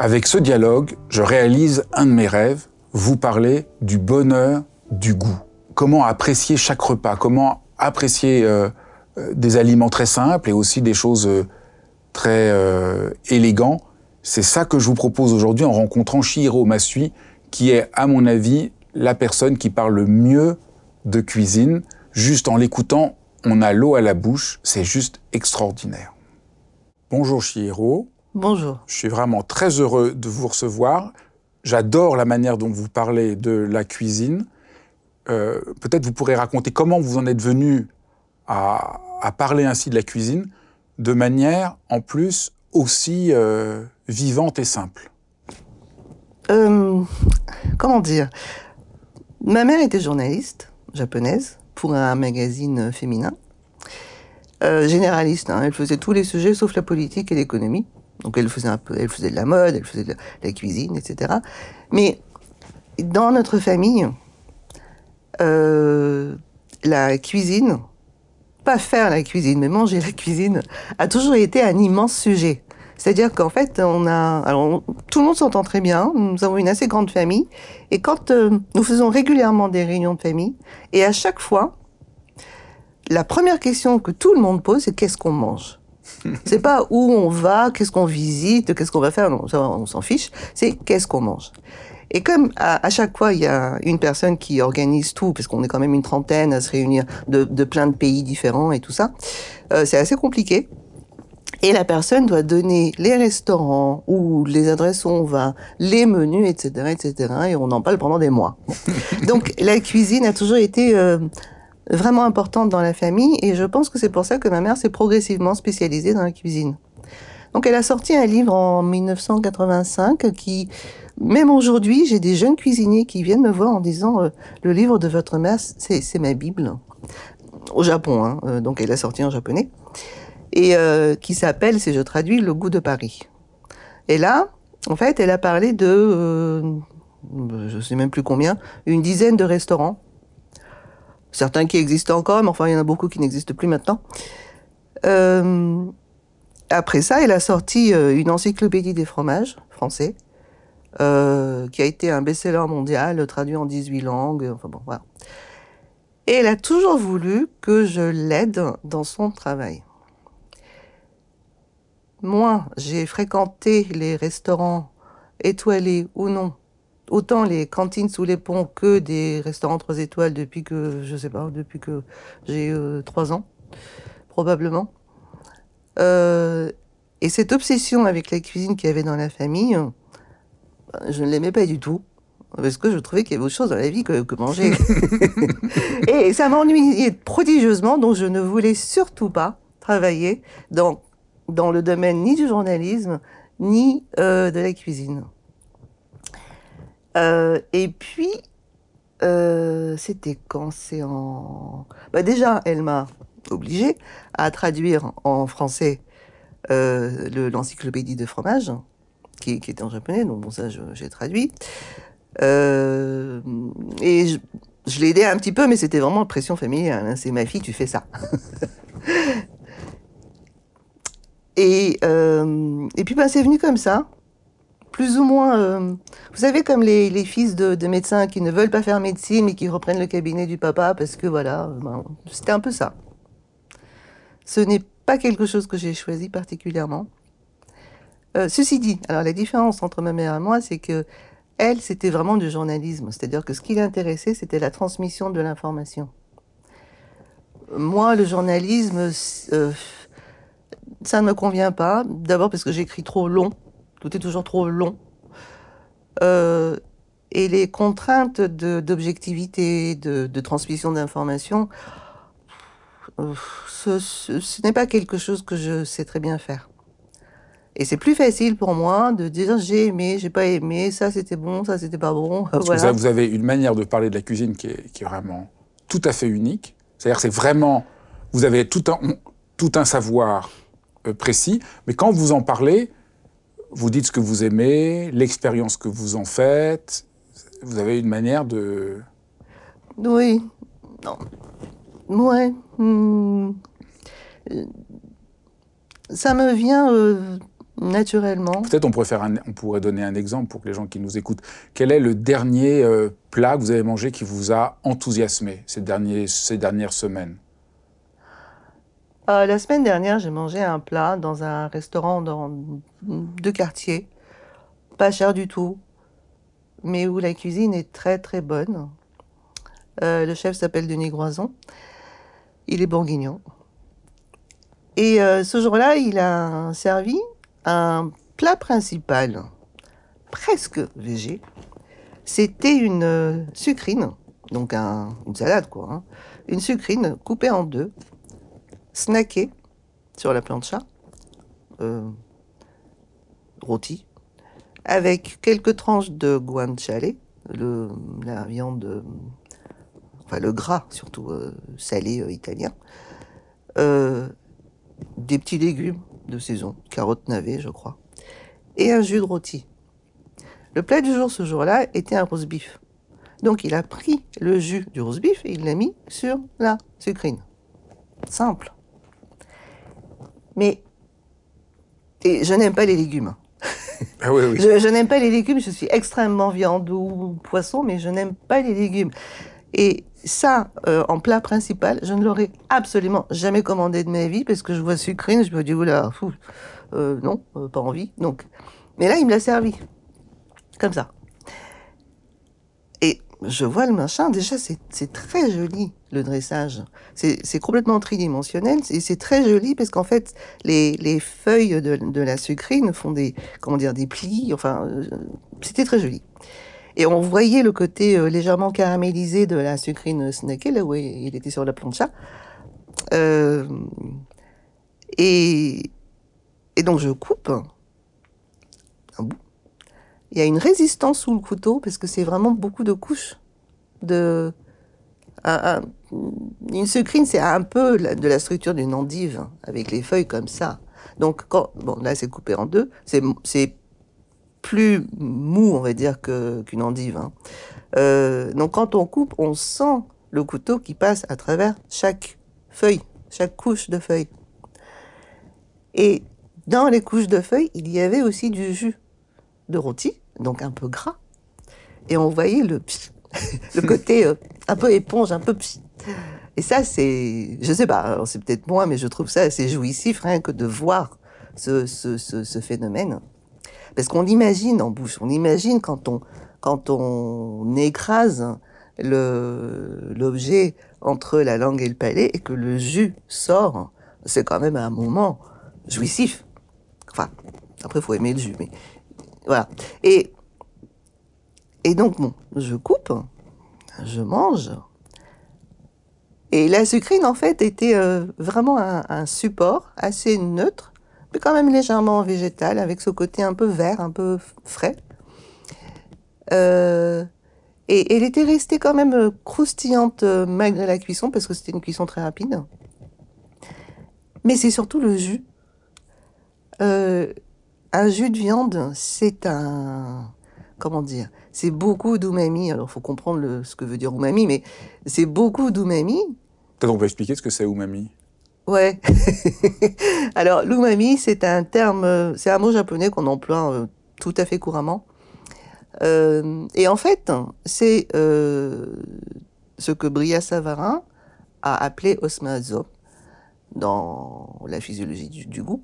Avec ce dialogue, je réalise un de mes rêves, vous parler du bonheur du goût. Comment apprécier chaque repas, comment apprécier euh, euh, des aliments très simples et aussi des choses euh, très euh, élégants. C'est ça que je vous propose aujourd'hui en rencontrant Shihiro Masui, qui est, à mon avis, la personne qui parle le mieux de cuisine. Juste en l'écoutant, on a l'eau à la bouche. C'est juste extraordinaire. Bonjour Shihiro. Bonjour. Je suis vraiment très heureux de vous recevoir. J'adore la manière dont vous parlez de la cuisine. Euh, Peut-être vous pourrez raconter comment vous en êtes venu à, à, parler ainsi de la cuisine de manière en plus aussi euh, vivante et simple. Euh, comment dire? Ma mère était journaliste japonaise pour un magazine féminin. Euh, généraliste, hein, elle faisait tous les sujets sauf la politique et l'économie. Donc elle faisait un peu, elle faisait de la mode, elle faisait de la cuisine, etc. Mais dans notre famille, euh, la cuisine, pas faire la cuisine, mais manger la cuisine, a toujours été un immense sujet. C'est-à-dire qu'en fait, on a, alors tout le monde s'entend très bien. Nous avons une assez grande famille, et quand euh, nous faisons régulièrement des réunions de famille, et à chaque fois, la première question que tout le monde pose, c'est qu'est-ce qu'on mange? c'est pas où on va, qu'est-ce qu'on visite, qu'est-ce qu'on va faire, non, ça, on s'en fiche. C'est qu'est-ce qu'on mange. Et comme à, à, chaque fois il y a une personne qui organise tout, parce qu'on est quand même une trentaine à se réunir de, de plein de pays différents et tout ça, euh, c'est assez compliqué. Et la personne doit donner les restaurants ou les adresses où on va, les menus, etc., etc. Et on en parle pendant des mois. Donc la cuisine a toujours été euh, vraiment importante dans la famille et je pense que c'est pour ça que ma mère s'est progressivement spécialisée dans la cuisine. Donc elle a sorti un livre en 1985 qui, même aujourd'hui, j'ai des jeunes cuisiniers qui viennent me voir en disant euh, le livre de votre mère, c'est ma Bible. Au Japon, hein, euh, donc elle a sorti en japonais. Et euh, qui s'appelle, si je traduis, Le goût de Paris. Et là, en fait, elle a parlé de, je sais même plus combien, une dizaine de restaurants certains qui existent encore, mais enfin il y en a beaucoup qui n'existent plus maintenant. Euh, après ça, elle a sorti euh, une encyclopédie des fromages français, euh, qui a été un best-seller mondial, traduit en 18 langues. Enfin bon, voilà. Et elle a toujours voulu que je l'aide dans son travail. Moi, j'ai fréquenté les restaurants étoilés ou non autant les cantines sous les ponts que des restaurants trois étoiles depuis que, je sais pas, depuis que j'ai euh, trois ans, probablement. Euh, et cette obsession avec la cuisine qu'il y avait dans la famille, je ne l'aimais pas du tout. Parce que je trouvais qu'il y avait autre chose dans la vie que, que manger. et ça m'ennuyait prodigieusement, donc je ne voulais surtout pas travailler dans, dans le domaine ni du journalisme, ni euh, de la cuisine. Euh, et puis, euh, c'était quand C'est en. Bah déjà, elle m'a obligée à traduire en français euh, l'encyclopédie de fromage, qui, était en japonais, donc bon, ça, j'ai traduit. Et je, l'ai aidé un petit peu, mais c'était vraiment pression familiale. Hein. C'est ma fille, tu fais ça. et, et puis, bah, c'est venu comme ça plus ou moins, euh, vous savez, comme les, fils de, de, médecins qui ne veulent pas faire médecine mais qui reprennent le cabinet du papa parce que voilà, ben, c'était un peu ça. Ce n'est pas quelque chose que j'ai choisi particulièrement. Euh, ceci dit, alors la différence entre ma mère et moi, c'est que elle, c'était vraiment du journalisme, c'est-à-dire que ce qui l'intéressait, c'était la transmission de l'information. Moi, le journalisme, euh, ça ne me convient pas. D'abord parce que j'écris trop long. Tout est toujours trop long. Euh, et les contraintes d'objectivité, de, de, transmission d'informations, euh, ce, ce, n'est pas quelque chose que je sais très bien faire. Et c'est plus facile pour moi de dire j'ai aimé, j'ai pas aimé, ça c'était bon, ça c'était pas bon. Voilà. Vous avez une manière de parler de la cuisine qui est, qui est vraiment tout à fait unique. C'est-à-dire c'est vraiment, vous avez tout un, tout un savoir euh, précis, mais quand vous en parlez, vous dites ce que vous aimez, l'expérience que vous en faites. Vous avez une manière de. Oui. Non. Ouais. Hmm. Ça me vient euh, naturellement. Peut-être on pourrait faire on pourrait donner un exemple pour que les gens qui nous écoutent. Quel est le dernier euh, plat que vous avez mangé qui vous a enthousiasmé ces derniers ces dernières semaines? Euh, la semaine dernière, j'ai mangé un plat dans un restaurant dans, de quartier, pas cher du tout, mais où la cuisine est très très bonne. Euh, le chef s'appelle Denis Groison. Il est bourguignon. Et euh, ce jour-là, il a servi un plat principal, presque végé. C'était une sucrine, donc une salade quoi, hein. une sucrine coupée en deux, snacké sur la plancha, euh, rôti, avec quelques tranches de guanciale, le, la viande, enfin le gras surtout euh, salé euh, italien, des petits légumes de saison, carottes navets je crois, et un jus de rôti. Le plat du jour ce jour-là était un roast beef. Donc il a pris le jus du roast beef et il l'a mis sur la sucrine. Simple. Mais et je n'aime pas les légumes. Ah oui, oui. Je, n'aime pas les légumes, je suis extrêmement viande ou poisson, mais je n'aime pas les légumes. Et ça, euh, en plat principal, je ne l'aurais absolument jamais commandé de ma vie parce que je vois sucrine, je me dis, oula, fou, euh, non, euh, pas envie. Donc, mais là, il me l'a servi. Comme ça je vois le machin, déjà c'est très joli le dressage. C'est complètement tridimensionnel et c'est très joli parce qu'en fait les, les, feuilles de, la sucrine font des comment dire des plis. Enfin, euh, c'était très joli. Et on voyait le côté euh, légèrement caramélisé de la sucrine snackée là où il était sur la plancha. Euh, et donc je coupe un bout il y a une résistance sous le couteau parce que c'est vraiment beaucoup de couches de une sucrine c'est un peu de la structure d'une endive avec les feuilles comme ça. Donc quand bon là c'est coupé en deux. C'est plus mou on va dire qu'une endive hein. euh, donc quand on coupe on sent le couteau qui passe à travers chaque feuille chaque couche de feuilles et dans les couches de feuilles il y avait aussi du jus de rôti, donc un peu gras. Et on voyait le, le côté euh, un peu éponge, un peu... Et ça, c'est... Je sais pas, c'est peut-être moi, mais je trouve ça assez jouissif, rien que de voir ce, ce, ce, phénomène. Parce qu'on l'imagine en bouche, on imagine quand on, quand on écrase l'objet entre la langue et le palais et que le jus sort, c'est quand même un moment jouissif. Enfin, après, il faut aimer le jus, mais voilà. Et, donc, bon, je coupe, je mange. Et la sucrine, en fait, était euh, vraiment un, support assez neutre, mais quand même légèrement végétal, avec ce côté un peu vert, un peu frais. Euh, et, elle était restée quand même croustillante euh, malgré la cuisson, parce que c'était une cuisson très rapide. Mais c'est surtout le jus. Un jus de viande, c'est un comment dire, c'est beaucoup d'umami. Alors, faut comprendre ce que veut dire umami, mais c'est beaucoup d'umami. Peut-être on peut expliquer ce que c'est umami. Ouais. Alors, l'umami, c'est un terme, c'est un mot japonais qu'on emploie euh, tout à fait couramment. Euh, et en fait, c'est euh, ce que Bria Savarin a appelé osmazo dans la physiologie du, du goût.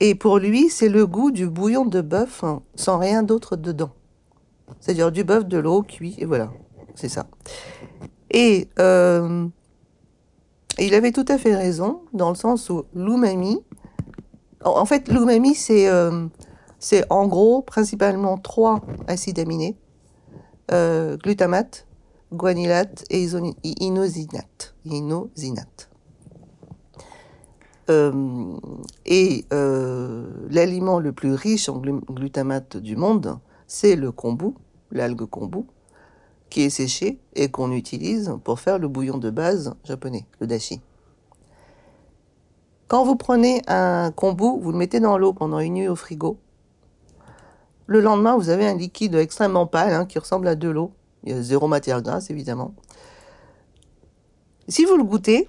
Et pour lui, c'est le goût du bouillon de bœuf hein, sans rien d'autre dedans. C'est-à-dire du bœuf, de l'eau cuit, et voilà. C'est ça. Et euh, il avait tout à fait raison, dans le sens où l'umami, en fait, l'umami, c'est euh, en gros principalement trois acides aminés euh, glutamate, guanylate et inosinate. inosinate. Euh, et euh, l'aliment le plus riche en glutamate du monde, c'est le kombu, l'algue kombu, qui est séché et qu'on utilise pour faire le bouillon de base japonais, le dashi. Quand vous prenez un kombu, vous le mettez dans l'eau pendant une nuit au frigo. Le lendemain, vous avez un liquide extrêmement pâle hein, qui ressemble à de l'eau. Il y a zéro matière grasse, évidemment. Si vous le goûtez,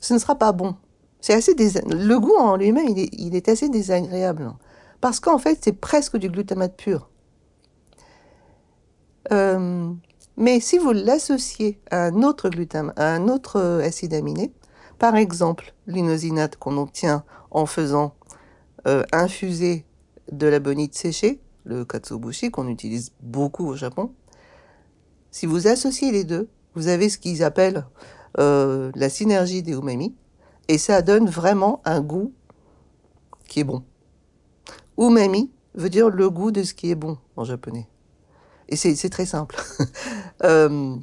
ce ne sera pas bon. C'est assez Le goût en lui-même, il est, assez désagréable. Parce qu'en fait, c'est presque du glutamate pur. Euh, mais si vous l'associez à un autre à un autre acide aminé, par exemple l'inosinate qu'on obtient en faisant euh, infuser de la bonite séchée, le katsuobushi qu'on utilise beaucoup au Japon, si vous associez les deux, vous avez ce qu'ils appellent euh, la synergie des umami, et ça donne vraiment un goût qui est bon. Umami veut dire le goût de ce qui est bon en japonais. Et c'est très simple. euh,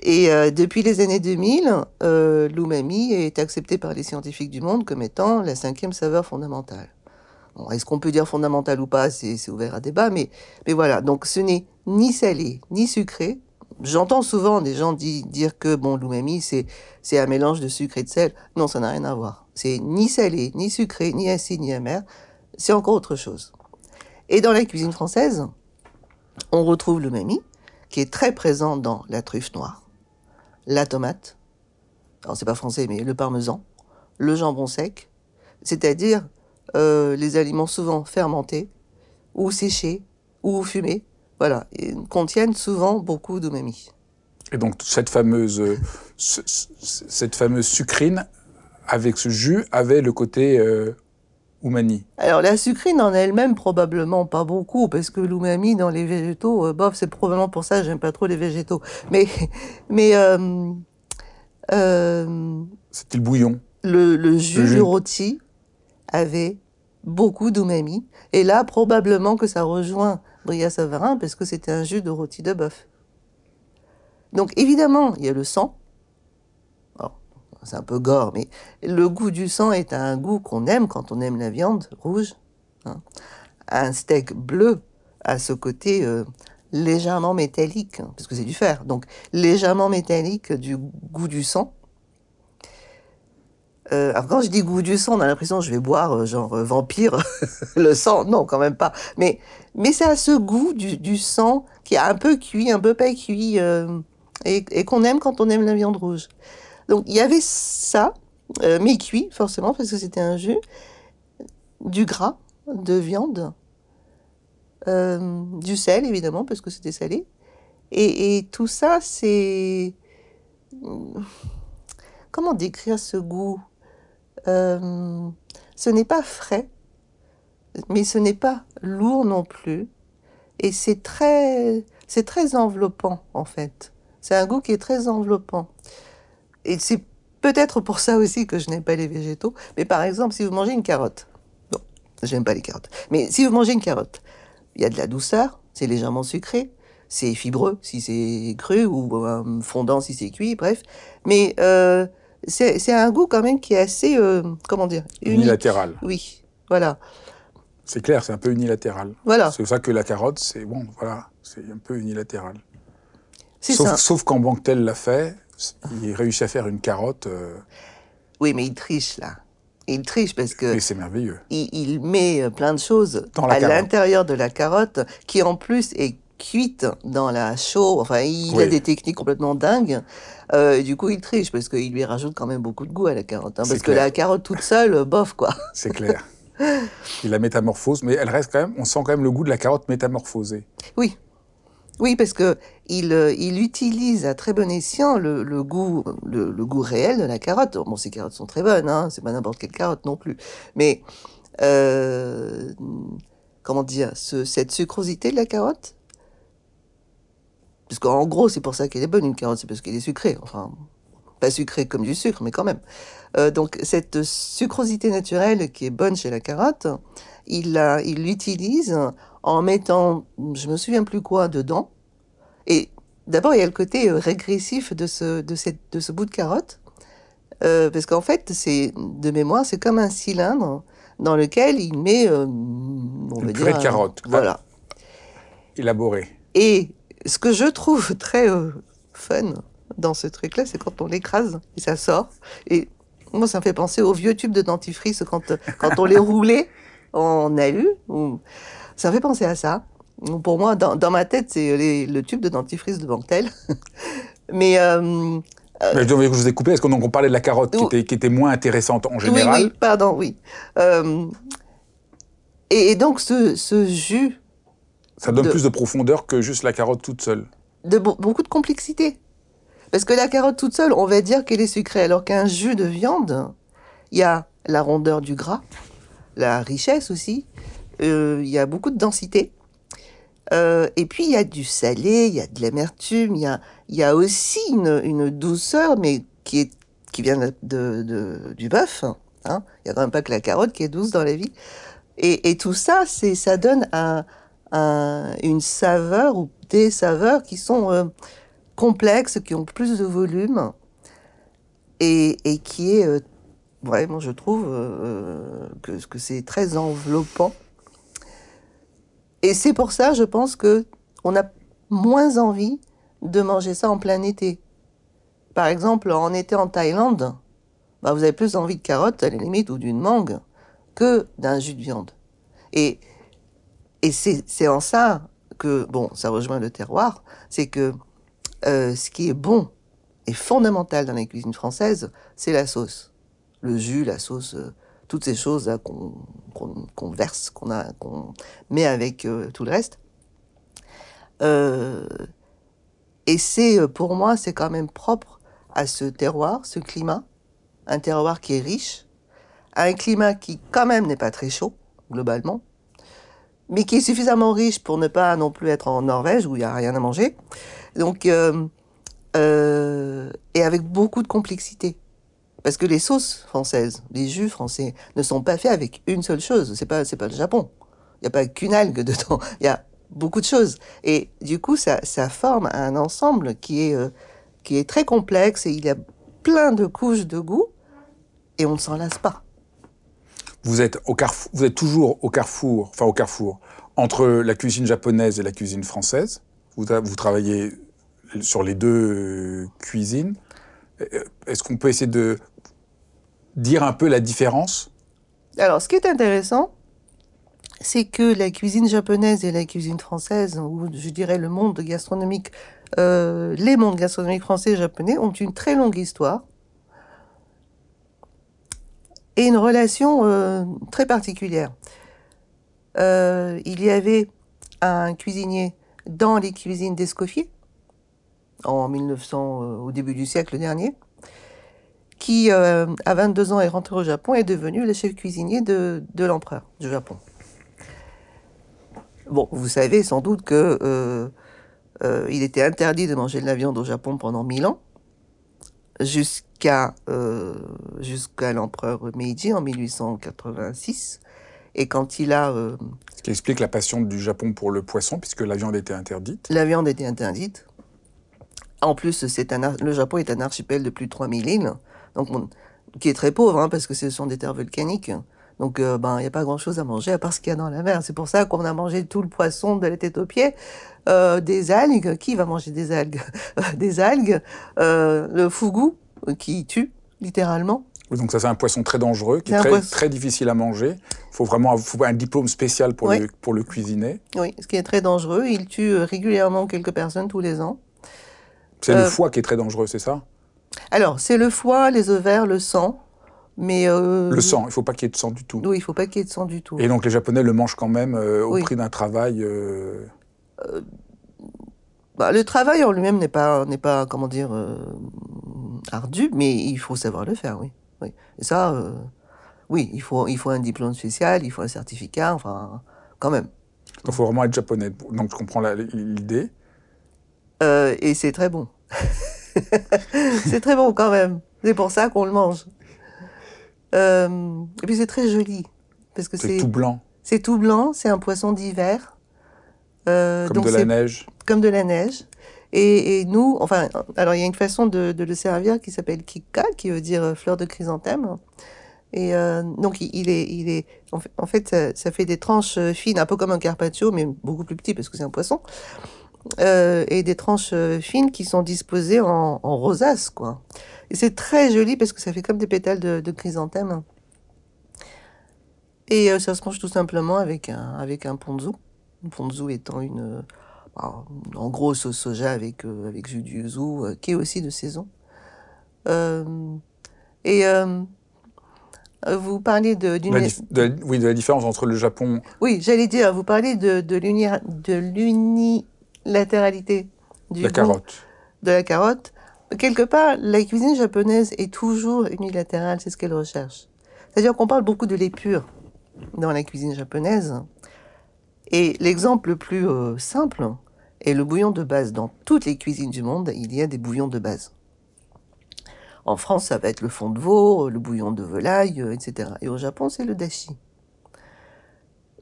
et euh, depuis les années 2000, euh, l'umami est accepté par les scientifiques du monde comme étant la cinquième saveur fondamentale. Est-ce qu'on peut dire fondamentale ou pas C'est ouvert à débat, mais voilà. Donc ce n'est ni salé ni sucré, J'entends souvent des gens dire que bon, l'umami, c'est, c'est un mélange de sucre et de sel. Non, ça n'a rien à voir. C'est ni salé, ni sucré, ni acide, ni amer. C'est encore autre chose. Et dans la cuisine française, on retrouve l'umami, qui est très présent dans la truffe noire, la tomate, alors c'est pas français, mais le parmesan, le jambon sec, c'est-à-dire euh, les aliments souvent fermentés, ou séchés, ou fumés, voilà, contiennent souvent beaucoup d'umami. Et donc cette fameuse, cette fameuse sucrine avec ce jus avait le côté euh, umami. Alors la sucrine en elle-même probablement pas beaucoup parce que l'umami dans les végétaux, euh, bof, c'est probablement pour ça que j'aime pas trop les végétaux. Mais mais euh, euh c'était le bouillon. Le, le jus, du rôti avait beaucoup d'umami et là probablement que ça rejoint Bria Savarin parce que c'était un jus de rôti de bœuf. Donc évidemment, il y a le sang. c'est un peu gore, mais le goût du sang est un goût qu'on aime quand on aime la viande rouge. Hein. Un steak bleu a ce côté euh, légèrement métallique, hein, parce que c'est du fer, donc légèrement métallique du goût du sang. Euh, alors quand je dis goût du sang, on a l'impression que je vais boire euh, genre euh, vampire le sang. Non, quand même pas. Mais mais ça a ce goût du, sang qui est un peu cuit, un peu pas cuit, et, qu'on aime quand on aime la viande rouge. Donc il y avait ça, mais cuit forcément parce que c'était un jus, du gras de viande, du sel évidemment parce que c'était salé, et tout ça c'est comment décrire ce goût? Euh, ce n'est pas frais, mais ce n'est pas lourd non plus. Et c'est très, c'est très enveloppant, en fait. C'est un goût qui est très enveloppant. Et c'est peut-être pour ça aussi que je n'aime pas les végétaux. Mais par exemple, si vous mangez une carotte, bon, j'aime pas les carottes, mais si vous mangez une carotte, il y a de la douceur, c'est légèrement sucré, c'est fibreux si c'est cru ou euh, fondant si c'est cuit, bref. Mais euh, c'est un goût quand même qui est assez, euh, comment dire, unilatéral. Oui, voilà. C'est clair, c'est un peu unilatéral. Voilà. C'est ça que la carotte, c'est bon, voilà, c'est un peu unilatéral. Sauf, sauf quand Banquetel l'a fait, il réussit à faire une carotte. Euh, oui, mais il triche là. Il triche parce que. Mais c'est merveilleux. Il, il, met plein de choses à l'intérieur de la carotte, qui en plus est cuite dans la chaux. Enfin, il a des techniques complètement dingues. Euh, du coup, il triche parce qu'il lui rajoute quand même beaucoup de goût à la carotte. Hein, parce que la carotte toute seule, bof, quoi. C'est clair. Il la métamorphose, mais elle reste quand même, on sent quand même le goût de la carotte métamorphosée. Oui. Oui, parce que il, euh, il utilise à très bon escient le, le goût, le, le, goût réel de la carotte. Bon, ces carottes sont très bonnes, hein, c'est pas n'importe quelle carotte non plus. Mais, euh, comment dire, ce, cette sucrosité de la carotte, Parce qu'en gros, c'est pour ça qu'elle est bonne, une carotte, c'est parce qu'elle est sucrée. Enfin, pas sucrée comme du sucre, mais quand même. Euh, donc, cette sucrosité naturelle qui est bonne chez la carotte, il l'utilise en mettant, je me souviens plus quoi, dedans. Et d'abord, il y a le côté euh, régressif de ce, de cette, de ce bout de carotte. Euh, parce qu'en fait, c'est de mémoire, c'est comme un cylindre dans lequel il met, euh, on Une de carotte. Voilà. Élaboré. Et ce que je trouve très euh, fun dans ce truc-là, c'est quand on l'écrase et ça sort. Et moi, ça me fait penser aux vieux tubes de dentifrice quand, quand on les roulait en alu. Ça me fait penser à ça. Pour moi, dans, dans ma tête, c'est le tube de dentifrice de Bantel. Mais euh, euh, je, vous ai coupé, est-ce qu'on parlait de la carotte qui, était, qui était, moins intéressante en général Oui, oui pardon, oui. Euh, et, donc ce, ce, jus... Ça donne plus de profondeur que juste la carotte toute seule. De beaucoup de complexité. Parce que la carotte toute seule, on va dire qu'elle est sucrée, alors qu'un jus de viande, il y a la rondeur du gras, la richesse aussi, euh, il y a beaucoup de densité. Euh, et puis il y a du salé, il y a de l'amertume, il y a, il y a aussi une, une, douceur, mais qui, est, qui vient de, de, du bœuf. Hein. Il y a quand même pas que la carotte qui est douce dans la vie. Et, et tout ça, ça donne un, un, une saveur ou des saveurs qui sont euh, complexes, qui ont plus de volume et, qui est euh, vraiment, je trouve, euh, que, que c'est très enveloppant. Et c'est pour ça, je pense que on a moins envie de manger ça en plein été. Par exemple, en été en Thaïlande, bah, vous avez plus envie de carottes, à la limite, ou d'une mangue, que d'un jus de viande. Et, et c'est en ça que, bon, ça rejoint le terroir, c'est que euh, ce qui est bon et fondamental dans la cuisine française, c'est la sauce. Le jus, la sauce, euh, toutes ces choses qu'on verse, qu'on qu'on met avec euh, tout le reste. Euh, et c'est, pour moi, c'est quand même propre à ce terroir, ce climat, un terroir qui est riche, un climat qui quand même n'est pas très chaud, globalement, mais qui est suffisamment riche pour ne pas non plus être en Norvège où il n'y a rien à manger. Donc, euh, euh, et avec beaucoup de complexité. Parce que les sauces françaises, les jus français, ne sont pas faits avec une seule chose. C'est pas, c'est pas le Japon. Il n'y a pas qu'une algue dedans. Il y a beaucoup de choses. Et du coup, ça, ça forme un ensemble qui est, euh, qui est très complexe et il y a plein de couches de goût et on ne s'en lasse pas. Vous êtes, toujours au carrefour, enfin au carrefour, entre la cuisine japonaise et la cuisine française. Vous, vous travaillez sur les deux cuisines. Euh, est-ce qu'on peut essayer de dire un peu la différence? Alors, ce qui est intéressant, c'est que la cuisine japonaise et la cuisine française, ou je dirais le monde gastronomique, euh, les mondes gastronomiques français et japonais ont une très longue histoire et une relation euh, très particulière. Euh, il y avait un cuisinier dans les cuisines d'Escoffier en 1900, au début du siècle dernier, qui, euh, à 22 ans, est rentré au Japon et est devenu le chef cuisinier de, l'empereur du Japon. Bon, vous savez sans doute que euh, euh, il était interdit de manger de la viande au Japon pendant mille ans, jusqu'à euh, jusqu'à l'empereur Meiji en 1886. Et quand il a... Euh, Ce qui explique la passion du Japon pour le poisson, puisque la viande était interdite. La viande était interdite. En plus, c'est un, le Japon est un archipel de plus de 3000 îles donc qui est très pauvre, hein, parce que ce sont des terres volcaniques. Donc, euh, ben, il n'y a pas grand-chose à manger à part ce qu'il y a dans la mer. C'est pour ça qu'on a mangé tout le poisson de la tête aux pieds, euh, des algues. Qui va manger des algues Des algues, euh, le fougou qui tue littéralement. donc ça c'est un poisson très dangereux, qui est, très, très, difficile à manger. Il faut vraiment faut un diplôme spécial pour, le, pour le cuisiner. Oui, ce qui est très dangereux. Il tue régulièrement quelques personnes tous les ans. C'est le foie qui est très dangereux, c'est ça? alors, c'est le foie, les ovaires, le sang. Mais euh, le sang, il ne faut pas qu'il y ait de sang du tout. Oui, il ne faut pas qu'il y ait de sang du tout. Et donc les Japonais le mangent quand même euh, au prix d'un travail. Euh, bah, le travail en lui-même n'est pas, n'est pas, comment dire, ardu, mais il faut savoir le faire, oui. oui. Et ça, oui, il faut, il faut un diplôme spécial, il faut un certificat, enfin, quand même. il faut vraiment être japonais. Donc je comprends l'idée. Et c'est très bon. c'est très bon quand même. C'est pour ça qu'on le mange. Euh, et puis c'est très joli. Parce que c'est tout blanc. C'est tout blanc, c'est un poisson d'hiver. Euh, comme de la neige. Comme de la neige. Et, et, nous, enfin, alors il y a une façon de, de le servir qui s'appelle kika, qui veut dire fleur de chrysanthème. Et euh, donc il est, il est, en fait, ça, fait des tranches fines, un peu comme un carpaccio, mais beaucoup plus petit parce que c'est un poisson. Euh, et des tranches fines qui sont disposées en, en rosace, quoi. Et c'est très joli parce que ça fait comme des pétales de, de chrysanthème. Et euh, ça se mange tout simplement avec un, avec un ponzu. Un ponzu étant une, euh, en gros sauce soja avec, euh, avec jus du yuzu, qui est aussi de saison. et vous parlez de, d'une... oui, de la différence entre le Japon... Oui, j'allais dire, vous parlez de, de l'unilatéralité du la carotte. de la carotte. Quelque part, la cuisine japonaise est toujours unilatérale, c'est ce qu'elle recherche. C'est-à-dire qu'on parle beaucoup de l'épure dans la cuisine japonaise. Et l'exemple le plus euh, simple est le bouillon de base. Dans toutes les cuisines du monde, il y a des bouillons de base. En France, ça va être le fond de veau, le bouillon de volaille, euh, etc. Et au Japon, c'est le dashi.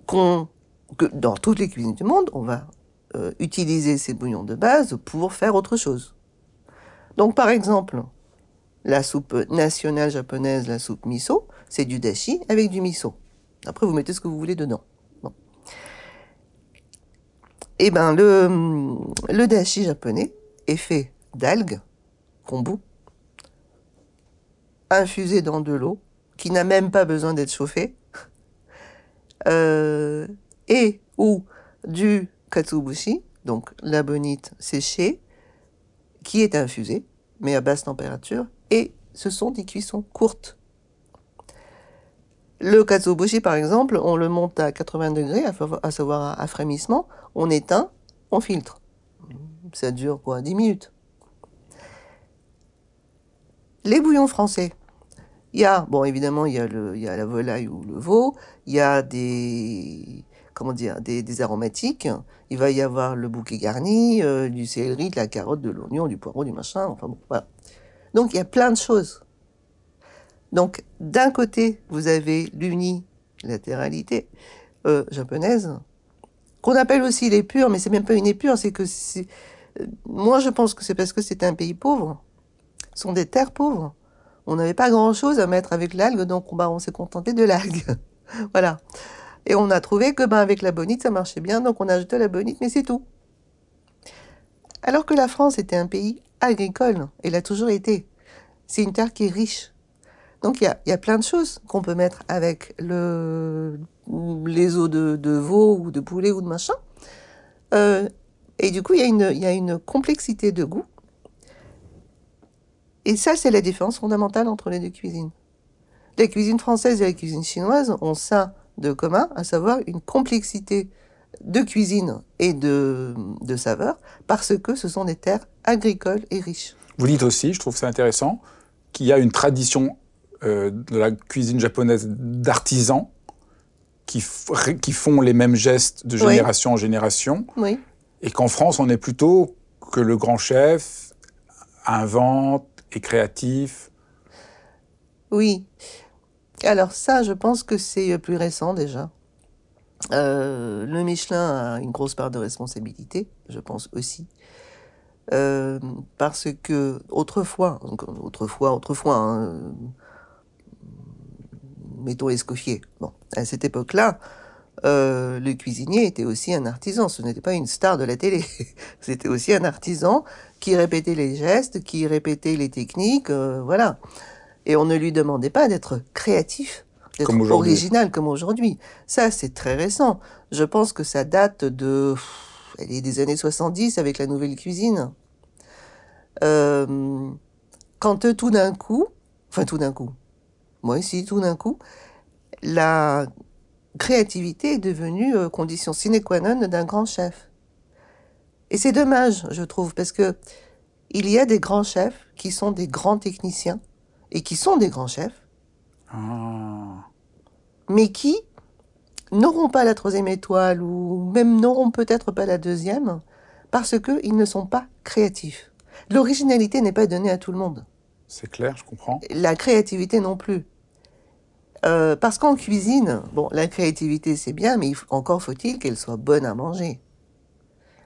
que dans toutes les cuisines du monde, on va euh, utiliser ces bouillons de base pour faire autre chose. Donc, par exemple, la soupe nationale japonaise, la soupe miso, c'est du dashi avec du miso. Après, vous mettez ce que vous voulez dedans. Bon. Eh ben, le, le dashi japonais est fait d'algues, kombu, infusées dans de l'eau, qui n'a même pas besoin d'être chauffée, euh, et ou du katsubushi, donc la bonite séchée, qui est infusé, mais à basse température, et ce sont des cuissons courtes. Le katsuobushi, par exemple, on le monte à 80 degrés, à savoir à frémissement, on éteint, on filtre. Ça dure quoi 10 minutes. Les bouillons français. Il y a, bon, évidemment, il y a, il y a la volaille ou le veau, il y a des, comment dire, des, aromatiques. Il va y avoir le bouquet garni, euh, du céleri, de la carotte, de l'oignon, du poireau, du machin. Enfin bon, voilà. Donc il y a plein de choses. Donc d'un côté, vous avez l'unilatéralité euh, japonaise, qu'on appelle aussi l'épure, mais c'est même pas une épure, c'est que euh, moi je pense que c'est parce que c'est un pays pauvre. Ce sont des terres pauvres. On n'avait pas grand chose à mettre avec l'algue, donc bah, on s'est contenté de l'algue. voilà. Et on a trouvé que ben, avec la bonite, ça marchait bien, donc on a ajouté la bonite, mais c'est tout. Alors que la France était un pays agricole, et l'a toujours été. C'est une terre qui est riche. Donc il y a, y a, plein de choses qu'on peut mettre avec le, les os de, de, veau ou de poulet ou de machin. Euh, et du coup, il y, y a une complexité de goût. Et ça, c'est la différence fondamentale entre les deux cuisines. La cuisine française et la cuisine chinoise ont ça de commun, à savoir une complexité de cuisine et de, de saveurs, parce que ce sont des terres agricoles et riches. Vous dites aussi, je trouve ça intéressant, qu'il y a une tradition euh, de la cuisine japonaise d'artisans qui, qui font les mêmes gestes de génération en génération, oui. et qu'en France, on est plutôt que le grand chef invente, est créatif. Oui. Alors ça, je pense que c'est plus récent déjà. Euh, le Michelin a une grosse part de responsabilité, je pense aussi. Euh, parce que autrefois, autrefois, autrefois, hein, mettons Escoffier. Bon, à cette époque-là, euh, le cuisinier était aussi un artisan. Ce n'était pas une star de la télé. C'était aussi un artisan qui répétait les gestes, qui répétait les techniques, euh, voilà. Et on ne lui demandait pas d'être créatif, d'être original comme aujourd'hui. Ça, c'est très récent. Je pense que ça date de, elle est des années 70 avec la nouvelle cuisine. Euh, quand tout d'un coup, enfin tout d'un coup, moi aussi tout d'un coup, la créativité est devenue euh, condition sine qua non d'un grand chef. Et c'est dommage, je trouve, parce que il y a des grands chefs qui sont des grands techniciens et qui sont des grands chefs, ah. mais qui n'auront pas la troisième étoile ou même n'auront peut-être pas la deuxième parce qu'ils ne sont pas créatifs. L'originalité n'est pas donnée à tout le monde. C'est clair, je comprends. La créativité non plus. Euh, parce qu'en cuisine, bon, la créativité c'est bien, mais encore faut-il qu'elle soit bonne à manger.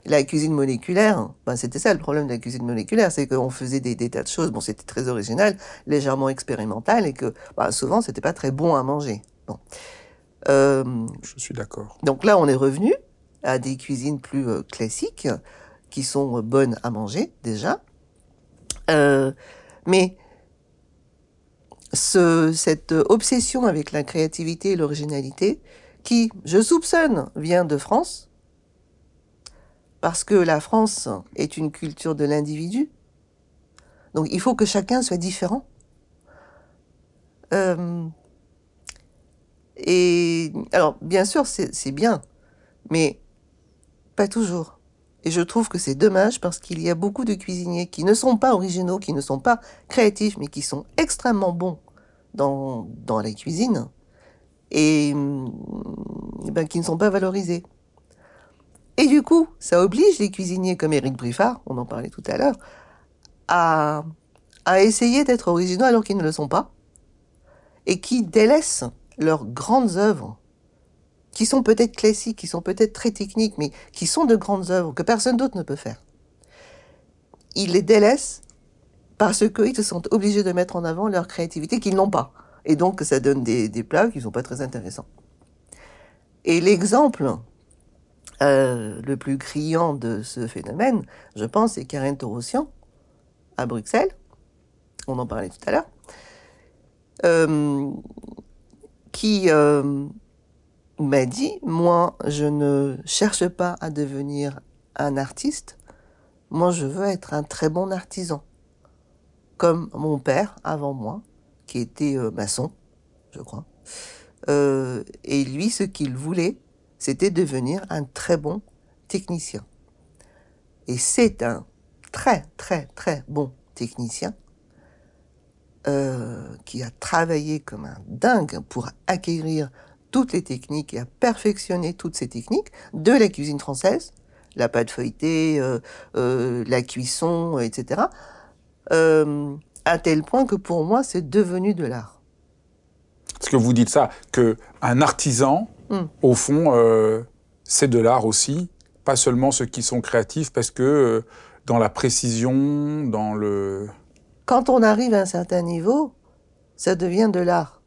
La cuisine moléculaire, ben c'était ça le problème de la cuisine moléculaire, c'est qu'on faisait des, tas de choses, bon c'était très original, légèrement expérimental, et que ben, souvent c'était pas très bon à manger. Bon. Euh, Je suis d'accord. Donc là on est revenu à des cuisines plus euh, classiques, qui sont bonnes à manger déjà. mais ce, cette obsession avec la créativité et l'originalité, qui, je soupçonne, vient de France, parce que la France est une culture de l'individu. Donc il faut que chacun soit différent. Euh, et alors, bien sûr, c'est bien, mais pas toujours. Et je trouve que c'est dommage parce qu'il y a beaucoup de cuisiniers qui ne sont pas originaux, qui ne sont pas créatifs, mais qui sont extrêmement bons dans, dans la cuisine et, mm, ben, qui ne sont pas valorisés. Et du coup, ça oblige les cuisiniers comme Éric Briffard, on en parlait tout à l'heure, à, à essayer d'être originaux alors qu'ils ne le sont pas, et qui délaissent leurs grandes œuvres qui sont peut-être classiques, qui sont peut-être très techniques, mais qui sont de grandes œuvres que personne d'autre ne peut faire. Ils les délaissent parce qu'ils se sentent obligés de mettre en avant leur créativité qu'ils n'ont pas. Et donc, ça donne des, plats qui ne sont pas très intéressants. Et l'exemple euh, le plus criant de ce phénomène, je pense, c'est Karen Torossian, à Bruxelles. On en parlait tout à l'heure. Euh, qui euh, m'a dit, moi, je ne cherche pas à devenir un artiste, moi, je veux être un très bon artisan, comme mon père avant moi, qui était maçon, je crois. Et lui, ce qu'il voulait, c'était devenir un très bon technicien. Et c'est un très, très, très bon technicien euh, qui a travaillé comme un dingue pour acquérir toutes les techniques et à perfectionner toutes ces techniques de la cuisine française, la pâte feuilletée, euh, euh, la cuisson, etc. À tel point que pour moi, c'est devenu de l'art. Est-ce que vous dites ça, que un artisan, au fond, c'est de l'art aussi, pas seulement ceux qui sont créatifs, parce que dans la précision, dans le... Quand on arrive à un certain niveau, ça devient de l'art,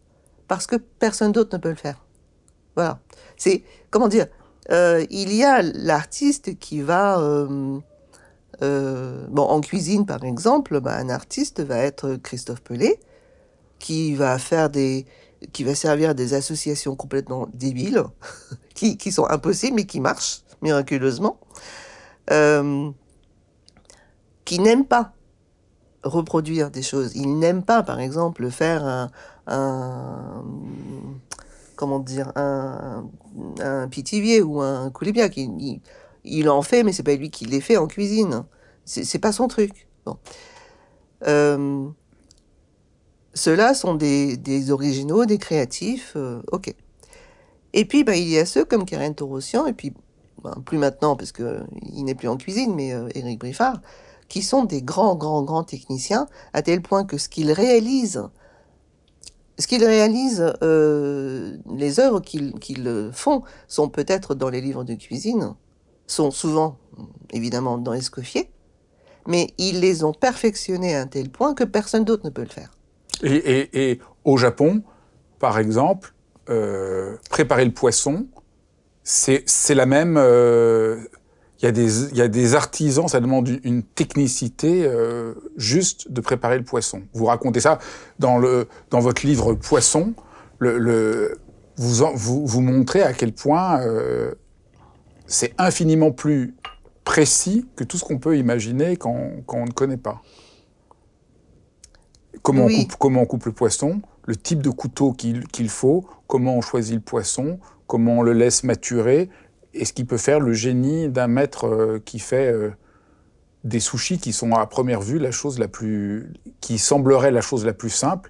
parce que personne d'autre ne peut le faire. Voilà. C'est, comment dire, euh, il y a l'artiste qui va... Euh, euh, en cuisine, par exemple, bah, un artiste va être Christophe Pelé, qui va faire des, qui va servir des associations complètement débiles, qui, qui sont impossibles mais qui marchent miraculeusement, euh, qui n'aime pas reproduire des choses. Il n'aime pas, par exemple, faire un, un comment dire, un, un pitivier ou un coulibia. Il, il, en fait, mais c'est pas lui qui les fait en cuisine. C'est pas son truc. Bon. Euh, Ceux-là sont des, originaux, des créatifs, euh, ok. Et puis, bah, il y a ceux comme Karen Torossian, et puis, bah, plus maintenant, parce que il n'est plus en cuisine, mais euh, Éric Briffard, qui sont des grands, grands, grands techniciens, à tel point que ce qu'ils réalisent ce qu'ils réalisent, euh, les œuvres qu'ils font sont peut-être dans les livres de cuisine, sont souvent évidemment dans Escoffier, mais ils les ont perfectionnés à un tel point que personne d'autre ne peut le faire. Et, au Japon, par exemple, euh, préparer le poisson, c'est la même. Euh, il y, a des, artisans, ça demande une technicité euh, juste de préparer le poisson. Vous racontez ça dans, votre livre Poisson. Vous, vous, montrez à quel point c'est infiniment plus précis que tout ce qu'on peut imaginer quand, on ne connaît pas. Comment, on coupe, comment on coupe le poisson, le type de couteau qu'il faut, comment on choisit le poisson, comment on le laisse maturer, et ce qui peut faire le génie d'un maître euh, qui fait euh, des sushis qui sont à première vue la chose la plus, qui semblerait la chose la plus simple,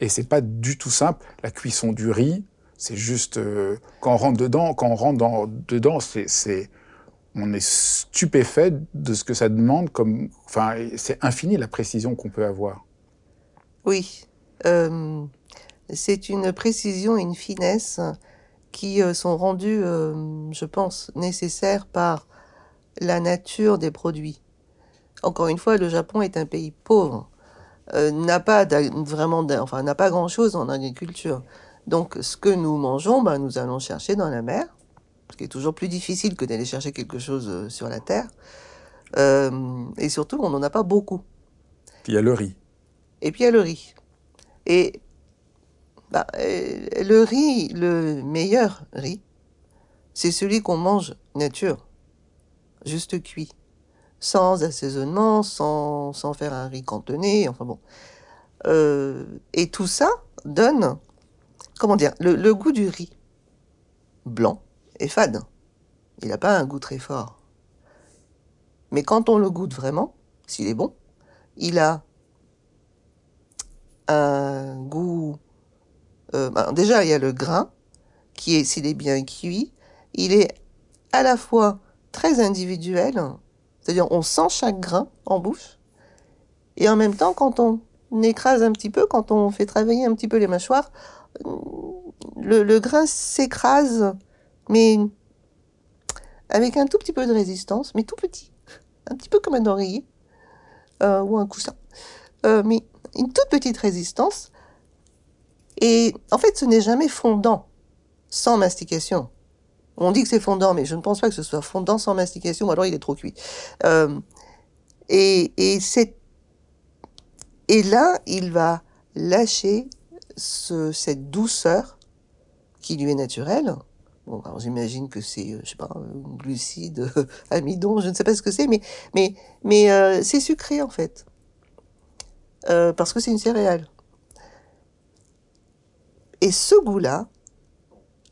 et c'est pas du tout simple. La cuisson du riz, c'est juste euh, quand on rentre dedans, quand on rentre dans, dedans, c'est on est stupéfait de ce que ça demande comme. Enfin, c'est infini la précision qu'on peut avoir. Oui. Euh, c'est une précision et une finesse qui euh, sont rendues, euh, je pense, nécessaires par la nature des produits. Encore une fois, le Japon est un pays pauvre, n'a pas vraiment, enfin, n'a pas grand-chose en agriculture. Donc, ce que nous mangeons, ben, nous allons chercher dans la mer, ce qui est toujours plus difficile que d'aller chercher quelque chose sur la terre. et surtout, on n'en a pas beaucoup. il y a le riz. Et puis il y a le riz. Et bah, euh, le riz, le meilleur riz, c'est celui qu'on mange nature, juste cuit, sans assaisonnement, sans, sans faire un riz cantonné, enfin bon. Euh, et tout ça donne, comment dire, le, goût du riz blanc est fade. Il n'a pas un goût très fort. Mais quand on le goûte vraiment, s'il est bon, il a un goût euh, ben, déjà, il y a le grain, qui est, s'il est bien cuit, il est à la fois très individuel, c'est-à-dire on sent chaque grain en bouche, et en même temps, quand on écrase un petit peu, quand on fait travailler un petit peu les mâchoires, le, grain s'écrase, mais avec un tout petit peu de résistance, mais tout petit, un petit peu comme un oreiller euh, ou un coussin, euh, mais une toute petite résistance et en fait, ce n'est jamais fondant sans mastication. On dit que c'est fondant, mais je ne pense pas que ce soit fondant sans mastication, ou alors il est trop cuit. Euh, et, et, et là, il va lâcher ce, cette douceur qui lui est naturelle. Bon, alors j'imagine que c'est, euh, je sais pas, glucide, amidon, je ne sais pas ce que c'est, mais, mais, mais euh, c'est sucré en fait. Euh, parce que c'est une céréale. Et ce goût-là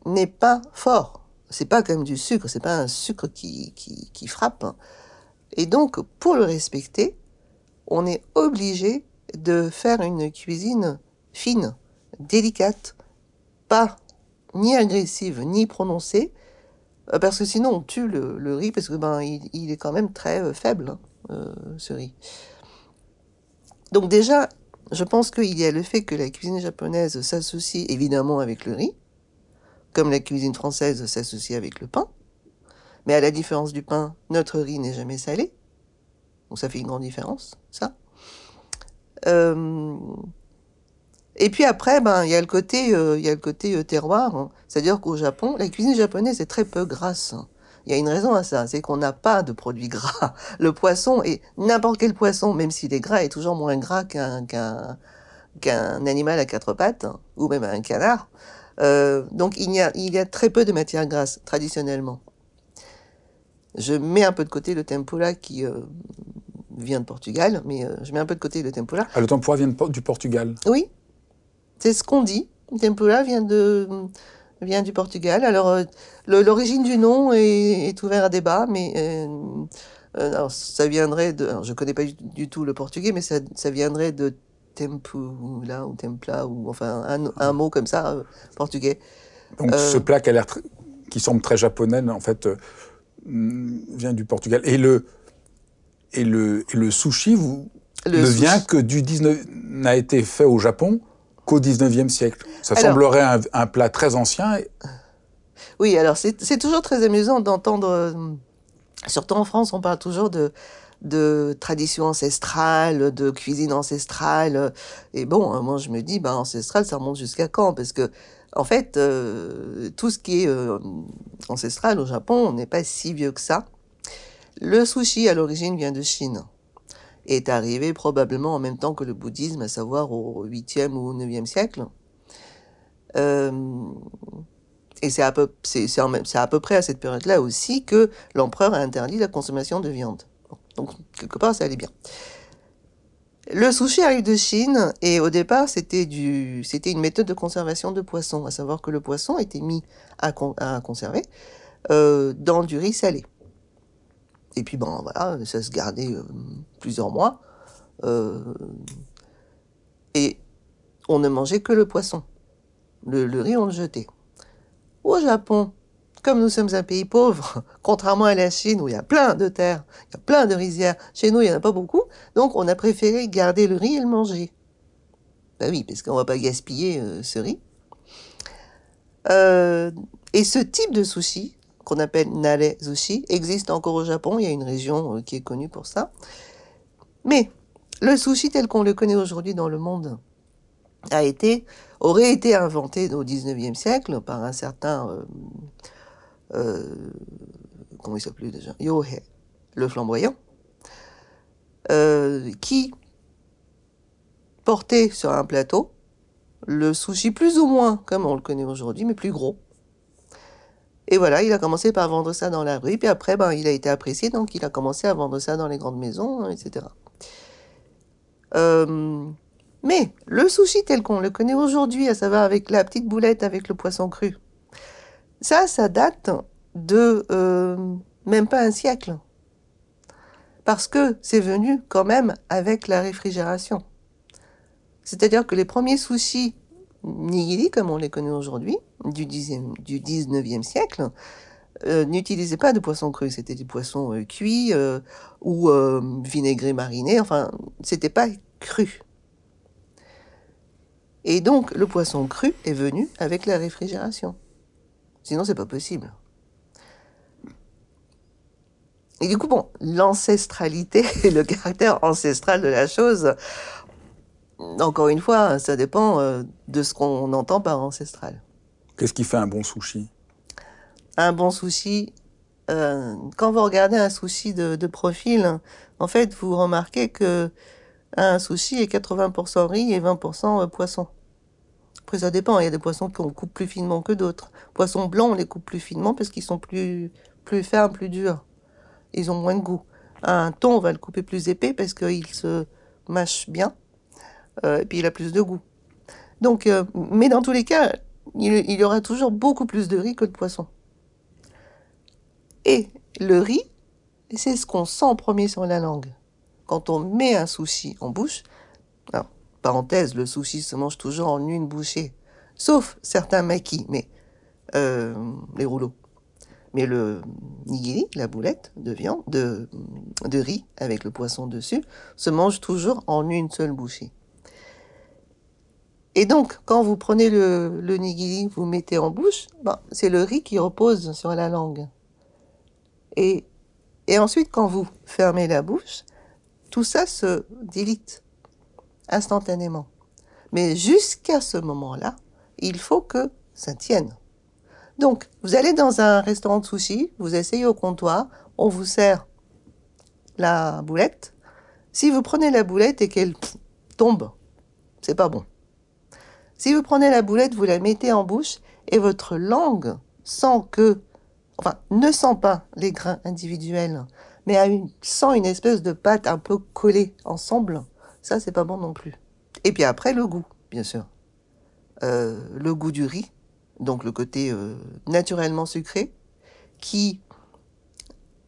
n'est pas fort. C'est pas comme du sucre, c'est pas un sucre qui, qui, frappe. Et donc, pour le respecter, on est obligé de faire une cuisine fine, délicate, pas ni agressive ni prononcée, euh, parce que sinon on tue le, riz parce que ben il, est quand même très euh, faible hein, ce riz. Donc déjà je pense qu'il y a le fait que la cuisine japonaise s'associe évidemment avec le riz, comme la cuisine française s'associe avec le pain. Mais à la différence du pain, notre riz n'est jamais salé. Donc ça fait une grande différence, ça. Euh, et puis après, ben il y a le côté, euh, le côté euh, terroir. Hein. C'est-à-dire qu'au Japon, la cuisine japonaise est très peu grasse. Il y a une raison à ça, c'est qu'on n'a pas de produits gras. Le poisson, et n'importe quel poisson, même s'il est gras, est toujours moins gras qu'un qu'un animal à quatre pattes, ou même un canard. Euh, donc il y, a, il y a très peu de matière grasse, traditionnellement. Je mets un peu de côté le tempura qui euh, vient de Portugal, mais euh, je mets un peu de côté le tempura. Ah, le tempura vient du Portugal Oui, c'est ce qu'on dit. Le tempura vient de vient du Portugal. Alors, euh, l'origine du nom est, est ouvert à débat, mais euh, euh, alors, ça viendrait de. Alors, je connais pas du, tout le portugais, mais ça, ça viendrait de tempura ou templa ou enfin un, un mot comme ça portugais. Donc, ce plat qui a l'air qui semble très japonais, en fait, vient du Portugal. Et le et le, et le sushi vous, ne vient que du 19 n'a été fait au Japon qu'au 19e siècle. Ça semblerait un, plat très ancien. Oui, alors c'est toujours très amusant d'entendre, euh, surtout en France, on parle toujours de, de tradition ancestrale, de cuisine ancestrale. Et bon, hein, moi je me dis, ben, ancestral, ça remonte jusqu'à quand? Parce que, en fait, euh, tout ce qui est euh, ancestral au Japon, n'est pas si vieux que ça. Le sushi, à l'origine, vient de Chine est arrivé probablement en même temps que le bouddhisme, à savoir au 8e ou 9e siècle. Euh, et c'est à, peu, près à cette période-là aussi que l'empereur a interdit la consommation de viande. Donc, quelque part, ça allait bien. Le sushi arrive de Chine et au départ, c'était, une méthode de conservation de poisson, à savoir que le poisson était mis à, à conserver euh, dans du riz salé. Et puis, bon, voilà, ça se gardait euh, plusieurs mois. Euh, et on ne mangeait que le poisson. Le, riz, on le jetait. Au Japon, comme nous sommes un pays pauvre, contrairement à la Chine où il y a plein de terres, il y a plein de rizières, chez nous il n'y en a pas beaucoup, donc on a préféré garder le riz et le manger. Ben oui, parce qu'on va pas gaspiller euh, ce riz. Et ce type de sushi, qu'on appelle nare sushi, existe encore au Japon, il y a une région euh, qui est connue pour ça. Mais le sushi tel qu'on le connaît aujourd'hui dans le monde a été, aurait été inventé au 19e siècle par un certain euh, comment il s'appelait déjà? Yohei, le flamboyant, euh, qui portait sur un plateau le sushi plus ou moins comme on le connaît aujourd'hui, mais plus gros. Et voilà, il a commencé par vendre ça dans la rue, puis après, ben, il a été apprécié, donc il a commencé à vendre ça dans les grandes maisons, etc. Euh, mais le sushi tel qu'on le connaît aujourd'hui, à savoir avec la petite boulette avec le poisson cru, ça, ça date de euh, même pas un siècle. Parce que c'est venu quand même avec la réfrigération. C'est-à-dire que les premiers sushis nigiri, comme on les connaît aujourd'hui, du, du 19e siècle, euh, n'utilisaient pas de poisson cru, c'était des poissons euh, cuits ou vinaigrés marinés, enfin, c'était pas cru. Et donc, le poisson cru est venu avec la réfrigération. Sinon, c'est pas possible. Et du coup, bon, l'ancestralité et le caractère ancestral de la chose, encore une fois, ça dépend euh, de ce qu'on entend par ancestral. Qu'est-ce qui fait un bon sushi? Un bon sushi, euh, quand vous regardez un sushi de, profil, en fait, vous remarquez que un sushi est 80% riz et 20% poisson. Après, ça dépend. Il y a des poissons qu'on coupe plus finement que d'autres. Poissons blancs, on les coupe plus finement parce qu'ils sont plus, plus fermes, plus durs. Ils ont moins de goût. Un thon, on va le couper plus épais parce qu'il se mâche bien. Euh, et puis il a plus de goût. Donc, euh, mais dans tous les cas, il, y aura toujours beaucoup plus de riz que de poisson. Et le riz, c'est ce qu'on sent en premier sur la langue. Quand on met un sushi en bouche, Parenthèse, le sushi se mange toujours en une bouchée, sauf certains maquis, mais euh, les rouleaux. Mais le nigiri, la boulette de viande, de, de riz avec le poisson dessus, se mange toujours en une seule bouchée. Et donc, quand vous prenez le, le nigiri, vous mettez en bouche, ben, c'est le riz qui repose sur la langue. Et, ensuite, quand vous fermez la bouche, tout ça se dilite instantanément. Mais jusqu'à ce moment-là, il faut que ça tienne. Donc, vous allez dans un restaurant de sushi, vous essayez au comptoir, on vous sert la boulette. Si vous prenez la boulette et qu'elle tombe, c'est pas bon. Si vous prenez la boulette, vous la mettez en bouche et votre langue sent que, ne sent pas les grains individuels, mais a une, sent une espèce de pâte un peu collée ensemble. Ça, c'est pas bon non plus. Et puis après, le goût, bien sûr. Euh, le goût du riz, donc le côté euh, naturellement sucré, qui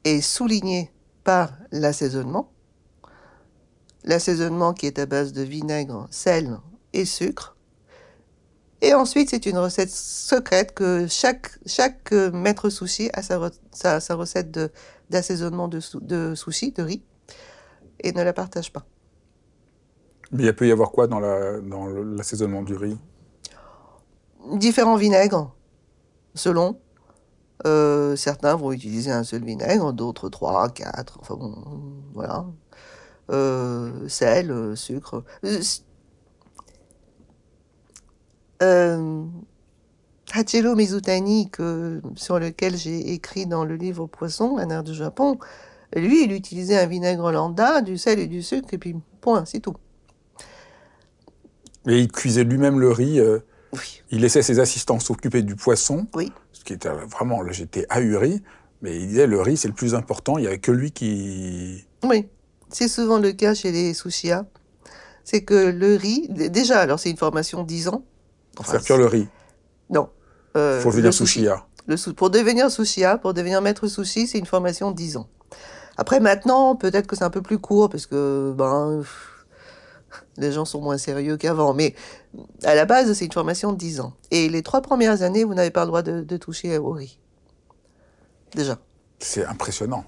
est souligné par l'assaisonnement. L'assaisonnement qui est à base de vinaigre, sel et sucre. Et ensuite, c'est une recette secrète que chaque, chaque euh, maître sushi a sa, sa, recette d'assaisonnement de, de, de sushi, de riz, et ne la partage pas. Mais il peut y avoir quoi dans l'assaisonnement la, dans du riz? Différents vinaigres, selon. Euh, certains vont utiliser un seul vinaigre, d'autres trois, quatre, enfin bon, voilà. Euh, sel, euh. Hachiro Mizutani, que, sur lequel j'ai écrit dans le livre Poisson, un air du Japon, lui, il utilisait un vinaigre lambda, du sel et du sucre, et puis point, c'est tout. Et il cuisait lui-même le riz. Euh, il laissait ses assistants s'occuper du poisson. Oui. Ce qui était vraiment, là j'étais ahuri. Mais il disait le riz c'est le plus important, il n'y avait que lui qui. Oui, c'est souvent le cas chez les sushia. C'est que le riz, déjà, alors c'est une formation de 10 ans. Pour faire cuire le riz Non. Euh, pour devenir sushia. Le pour devenir sushia, pour devenir maître sushi, c'est une formation de 10 ans. Après, maintenant, peut-être que c'est un peu plus court, parce que, ben, les gens sont moins sérieux qu'avant. Mais à la base, c'est une formation de 10 ans. Et les trois premières années, vous n'avez pas le droit de, toucher au riz. déjà. C'est impressionnant.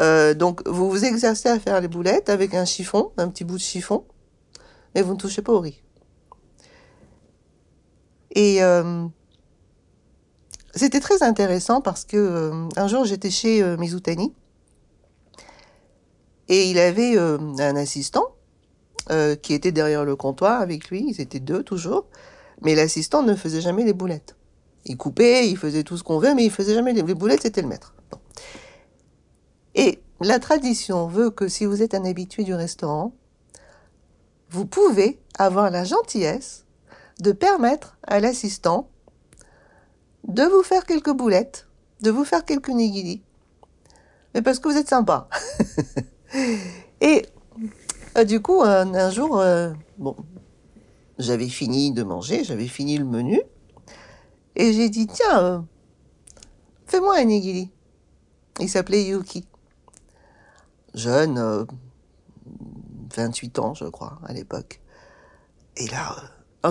Euh, donc, vous vous exercez à faire les boulettes avec un chiffon, un petit bout de chiffon, mais vous ne touchez pas au riz. Et euh, c'était très intéressant parce que euh, un jour j'étais chez euh, et il avait euh, un assistant qui était derrière le comptoir avec lui. Ils étaient deux toujours, mais l'assistant ne faisait jamais les boulettes. Il coupait, il faisait tout ce qu'on veut, mais il faisait jamais les, boulettes. C'était le maître. Et la tradition veut que si vous êtes un habitué du restaurant, vous pouvez avoir la gentillesse de permettre à l'assistant de vous faire quelques boulettes, de vous faire quelques nigiri, mais parce que vous êtes sympa. Et euh, du coup, un, jour, euh, bon, j'avais fini de manger, j'avais fini le menu, et j'ai dit, tiens, euh, fais-moi un nigiri. Il s'appelait Yuki. Jeune, euh, 28 ans, je crois, à l'époque. Et là,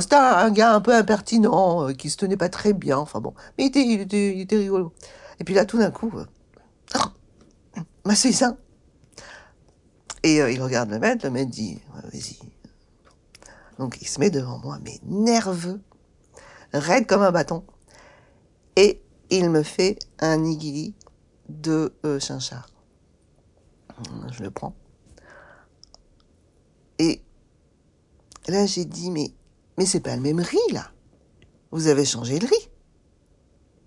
c'était un, gars un peu impertinent, euh, qui se tenait pas très bien, enfin bon, mais il était, rigolo. Et puis là, tout d'un coup, euh, oh, c'est ça. Et euh, il regarde le maître, le maître dit, vas-y. Donc il se met devant moi, mais nerveux, raide comme un bâton. Et il me fait un nigiri de euh, chinchard. Je le prends. Et là, j'ai dit, mais, mais c'est pas le même riz, là. Vous avez changé le riz.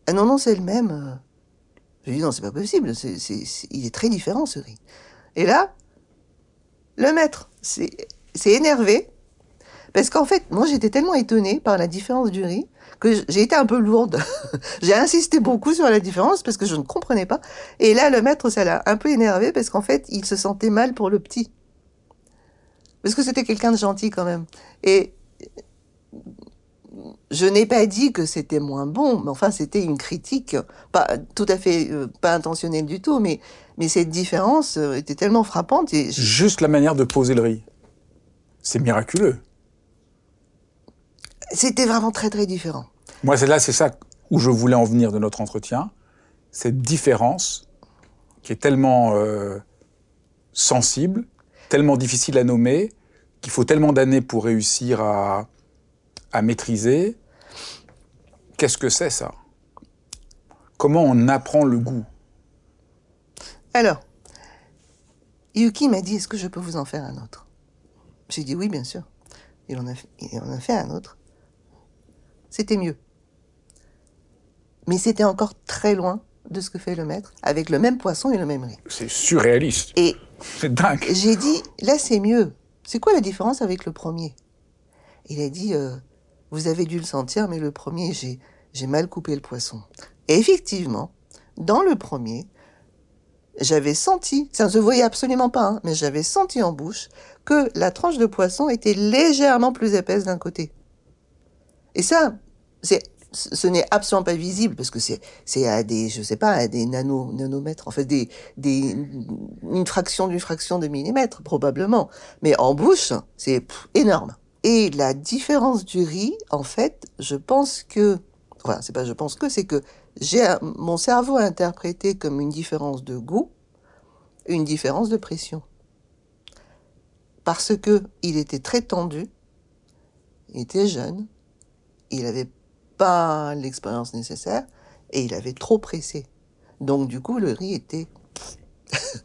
Ah non, non, c'est le même. euh. J'ai dit, non, c'est pas possible. c'est il est très différent, ce riz. Et là, le maître s'est énervé. Parce qu'en fait, moi, j'étais tellement étonnée par la différence du riz que j'ai été un peu lourde. j'ai insisté beaucoup sur la différence parce que je ne comprenais pas. Et là, le maître, ça l'a un peu énervé parce qu'en fait, il se sentait mal pour le petit. Parce que c'était quelqu'un de gentil quand même. Je n'ai pas dit que c'était moins bon, mais enfin, c'était une critique, pas tout à fait, euh, pas intentionnelle du tout, mais, mais cette différence euh, était tellement frappante. Et Juste la manière de poser le riz. C'est miraculeux. c'était vraiment très, très différent. Moi, c'est là, c'est ça où je voulais en venir de notre entretien. Cette différence qui est tellement euh, sensible, tellement difficile à nommer, qu'il faut tellement d'années pour réussir à, à maîtriser. Qu'est-ce que c'est ça? Comment on apprend le goût? Alors, Yuki m'a dit, est-ce que je peux vous en faire un autre? J'ai dit oui, bien sûr. Il en a, fait- il en a fait un autre. C'était mieux. Mais c'était encore très loin de ce que fait le maître, avec le même poisson et le même riz. C'est surréaliste. Et C'est dingue. j'ai dit, là c'est mieux. C'est quoi la différence avec le premier? Il a dit, euh, vous avez dû le sentir, mais le premier, j'ai, mal coupé le poisson. Effectivement, dans le premier, j'avais senti, ça ne se voyait absolument pas, hein, mais j'avais senti en bouche que la tranche de poisson était légèrement plus épaisse d'un côté. Et ça, c'est, ce n'est absolument pas visible parce que c'est, c'est à des, je sais pas, à des nano, nanomètres, en fait, des, des, une fraction d'une fraction de millimètre, probablement. Mais en bouche, c'est énorme. Et la différence du riz, en fait, je pense que, enfin, c'est pas je pense que, c'est que j'ai, mon cerveau interprété comme une différence de goût, une différence de pression. Parce que il était très tendu, il était jeune, il avait pas l'expérience nécessaire et il avait trop pressé. Donc du coup, le riz était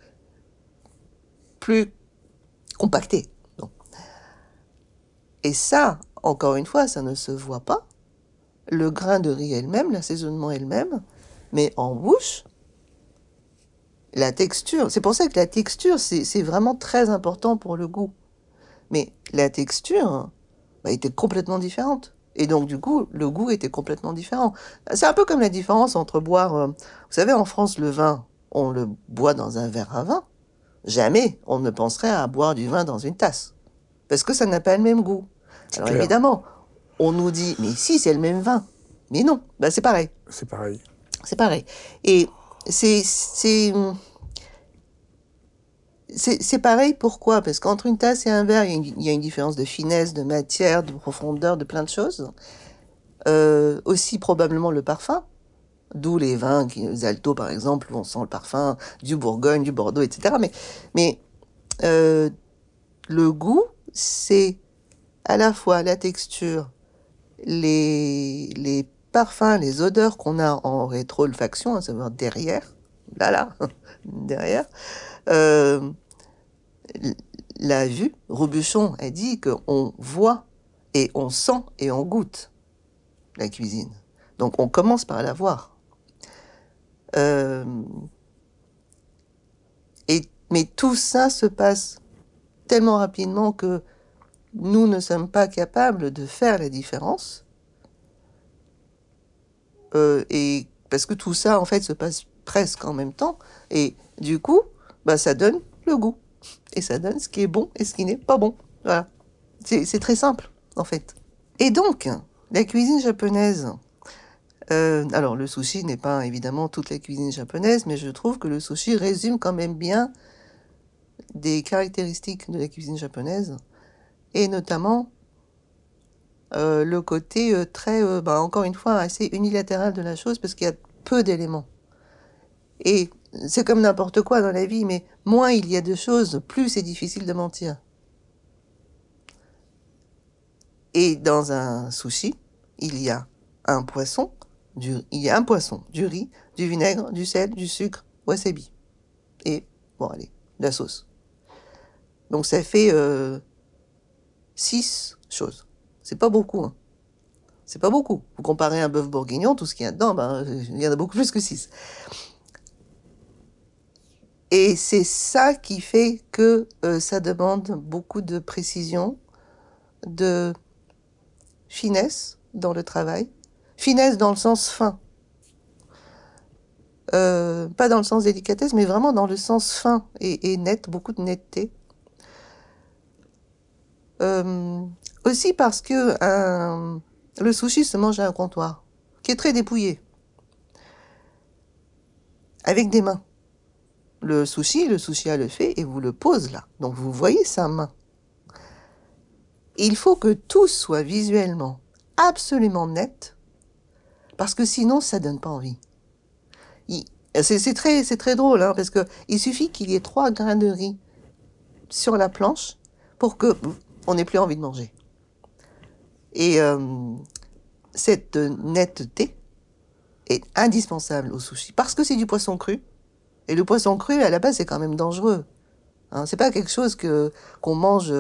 plus compacté. Et ça, encore une fois, ça ne se voit pas. Le grain de riz elle-même, l'assaisonnement elle-même, mais en bouche, la texture. C'est pour ça que la texture, c'est c'est vraiment très important pour le goût. Mais la texture bah, était complètement différente. Et donc, du coup, le goût était complètement différent. C'est un peu comme la différence entre boire... euh, vous savez, en France, le vin, on le boit dans un verre à vin. Jamais on ne penserait à boire du vin dans une tasse. Parce que ça n'a pas le même goût. Alors clair. évidemment, on nous dit, mais si, c'est le même vin. Mais non, bah, c'est pareil. C'est pareil. C'est pareil. Et c'est c'est c'est c'est pareil. Pourquoi? Parce qu'entre une tasse et un verre, il y, a une, il y a une différence de finesse, de matière, de profondeur, de plein de choses. Euh, aussi probablement le parfum. D'où les vins, les altos par exemple, où on sent le parfum du Bourgogne, du Bordeaux, etc. Mais, mais euh, le goût, c'est à la fois la texture, les, les parfums, les odeurs qu'on a en rétro-olfaction, à savoir derrière, là, là, derrière, euh, la vue, Robuchon a dit qu'on voit et on sent et on goûte la cuisine. Donc on commence par la voir. Euh, et, mais tout ça se passe tellement rapidement que nous ne sommes pas capables de faire la différence. Euh, et parce que tout ça, en fait, se passe presque en même temps. Et du coup, bah, ça donne le goût. Et ça donne ce qui est bon et ce qui n'est pas bon. Voilà. C'est très simple, en fait. Et donc, la cuisine japonaise. Euh, alors, le sushi n'est pas évidemment toute la cuisine japonaise, mais je trouve que le sushi résume quand même bien des caractéristiques de la cuisine japonaise, et notamment euh, le côté euh, très, bah, encore une fois, assez unilatéral de la chose, parce qu'il y a peu d'éléments. Et c'est comme n'importe quoi dans la vie, mais moins il y a de choses, plus c'est difficile de mentir. Et dans un sushi, il y a un poisson, du, il y a un poisson, du riz, du vinaigre, du sel, du sucre, wasabi. Et, bon, allez, la sauce. Donc ça fait euh, six choses. C'est pas beaucoup. Hein. C'est pas beaucoup. Vous comparez un bœuf bourguignon, tout ce qu'il y a dedans, ben, il y en a beaucoup plus que six. Et c'est ça qui fait que euh, ça demande beaucoup de précision, de finesse dans le travail. Finesse dans le sens fin. Euh, pas dans le sens délicatesse, mais vraiment dans le sens fin et, net, beaucoup de netteté. Euh, aussi parce que le sushi se mange à un comptoir, qui est très dépouillé, avec des mains le sushi, le sushi a le fait et vous le pose là. Donc vous voyez sa main. Il faut que tout soit visuellement absolument net parce que sinon ça donne pas envie. C'est très, très drôle hein, parce que il suffit qu'il y ait trois grains de riz sur la planche pour que on n'ait plus envie de manger. Et euh, cette netteté est indispensable au sushi parce que c'est du poisson cru et le poisson cru, à la base, c'est quand même dangereux. Hein, c'est pas quelque chose que qu'on mange.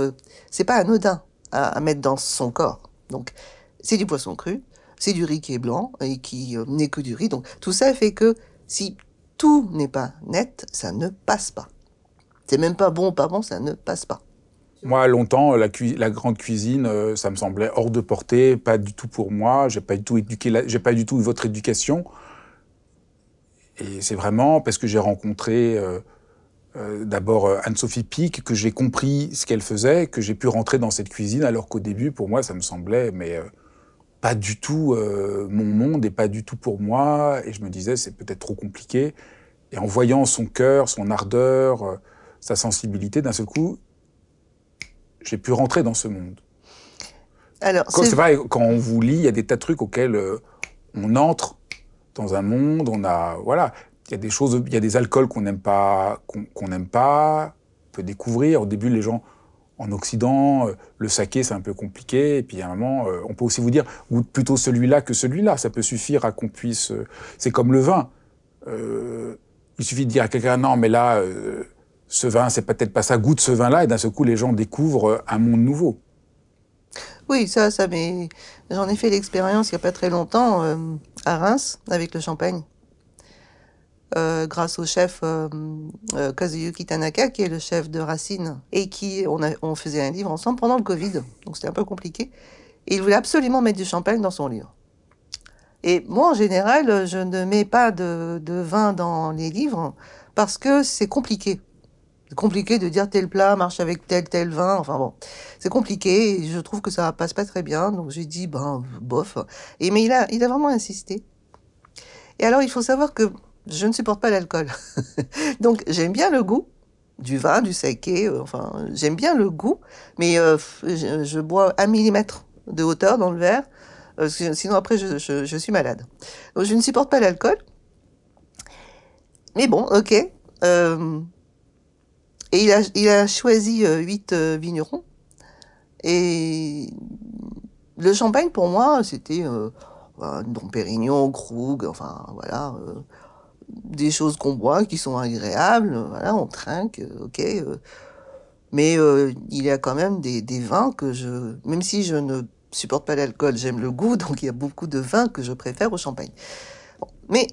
C'est pas anodin à, mettre dans son corps. Donc, c'est du poisson cru, c'est du riz qui est blanc et qui euh, n'est que du riz. Donc, tout ça fait que si tout n'est pas net, ça ne passe pas. C'est même pas bon, pas bon, ça ne passe pas. Moi, longtemps, la, grande cuisine, euh, ça me semblait hors de portée, pas du tout pour moi. J'ai pas du tout du tout votre éducation. Et c'est vraiment parce que j'ai rencontré euh, euh, d'abord Anne-Sophie Pic, que j'ai compris ce qu'elle faisait, que j'ai pu rentrer dans cette cuisine, alors qu'au début, pour moi, ça me semblait, mais pas du tout mon monde et pas du tout pour moi. Et je me disais, c'est peut-être trop compliqué. Et en voyant son cœur, son ardeur, sa sensibilité, d'un seul coup, j'ai pu rentrer dans ce monde. Alors, c'est vrai, quand on vous lit, il y a des tas de trucs auxquels on entre dans un monde, on a voilà, il y a des choses, il y a des alcools qu'on n'aime pas, qu'on n'aime pas, on peut découvrir. Au début, les gens en Occident, euh, le saké c'est un peu compliqué, et puis à un moment, euh, on peut aussi vous dire goûte plutôt celui-là que celui-là. Ça peut suffire à qu'on puisse. Euh, c'est comme le vin. il suffit de dire à quelqu'un non, mais là, ce vin, c'est peut-être pas ça. Goûte ce vin-là, et d'un seul coup, les gens découvrent un monde nouveau. Oui, ça, ça, mais j'en ai fait l'expérience il n'y a pas très longtemps euh, à Reims avec le champagne. Euh, grâce au chef euh, Kazuyuki Tanaka, qui est le chef de Racine, et qui on, faisait un livre ensemble pendant le Covid, donc c'était un peu compliqué. Il voulait absolument mettre du champagne dans son livre. Et moi, en général, je ne mets pas de vin dans les livres parce que c'est compliqué. C'est compliqué de dire tel plat marche avec tel tel vin. Enfin bon, c'est compliqué. Et je trouve que ça passe pas très bien. Donc j'ai dit ben bof. Et mais il a il a vraiment insisté. Et alors il faut savoir que je ne supporte pas l'alcool. donc j'aime bien le goût du vin, du saké. Euh, enfin j'aime bien le goût, mais euh, je, bois un millimètre de hauteur dans le verre. sinon après je, suis malade. Donc je ne supporte pas l'alcool. Mais bon, ok. Et il a, choisi huit vignerons. Et le champagne, pour moi, c'était euh, Dom Pérignon, Krug, enfin voilà, euh, des choses qu'on boit qui sont agréables, voilà, on trinque, euh, ok. Euh. mais il y a quand même des, vins que je, même si je ne supporte pas l'alcool, j'aime le goût, donc il y a beaucoup de vins que je préfère au champagne. mais,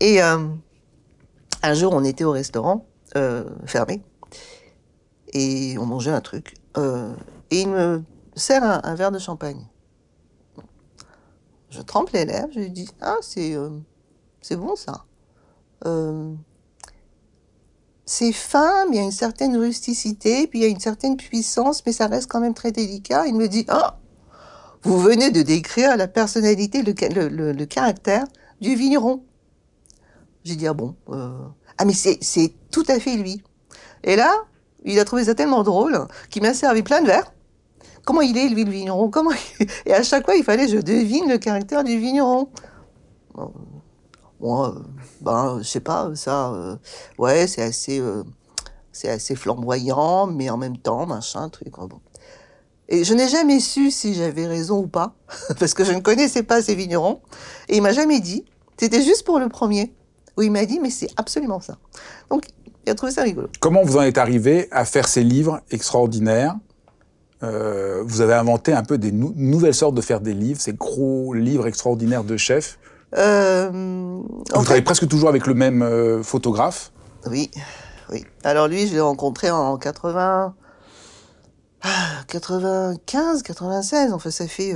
et un jour, on était au restaurant, fermé, et on mangeait un truc, et il me sert un, verre de champagne. Je trempe les lèvres, je lui dis Ah, c'est euh, c'est bon ça. Euh, c'est fin, mais il y a une certaine rusticité, puis il y a une certaine puissance, mais ça reste quand même très délicat. Il me dit Ah, vous venez de décrire la personnalité, le, le, caractère du vigneron. J'ai dit Ah bon euh, Ah, mais c'est tout à fait lui. Et là, il a trouvé ça tellement drôle qu'il m'a servi plein de verres comment il est, lui, le vigneron? Comment Et à chaque fois, il fallait que je devine le caractère du vigneron. Moi, ben, je sais pas, ça, euh, ouais, c'est assez, euh, assez flamboyant, mais en même temps, machin, truc. Bon. Et je n'ai jamais su si j'avais raison ou pas, parce que je ne connaissais pas ces vignerons. Et il m'a jamais dit. C'était juste pour le premier, où il m'a dit, mais c'est absolument ça. Donc, il a trouvé ça rigolo. Comment vous en êtes arrivé à faire ces livres extraordinaires? Euh, vous avez inventé un peu des nouvelles sortes de faire des livres, ces gros livres extraordinaires de chefs. Euh, vous travaillez presque toujours avec le même euh, photographe? Oui, oui. Alors lui, je l'ai rencontré en 80, 95, 96. Enfin, ça fait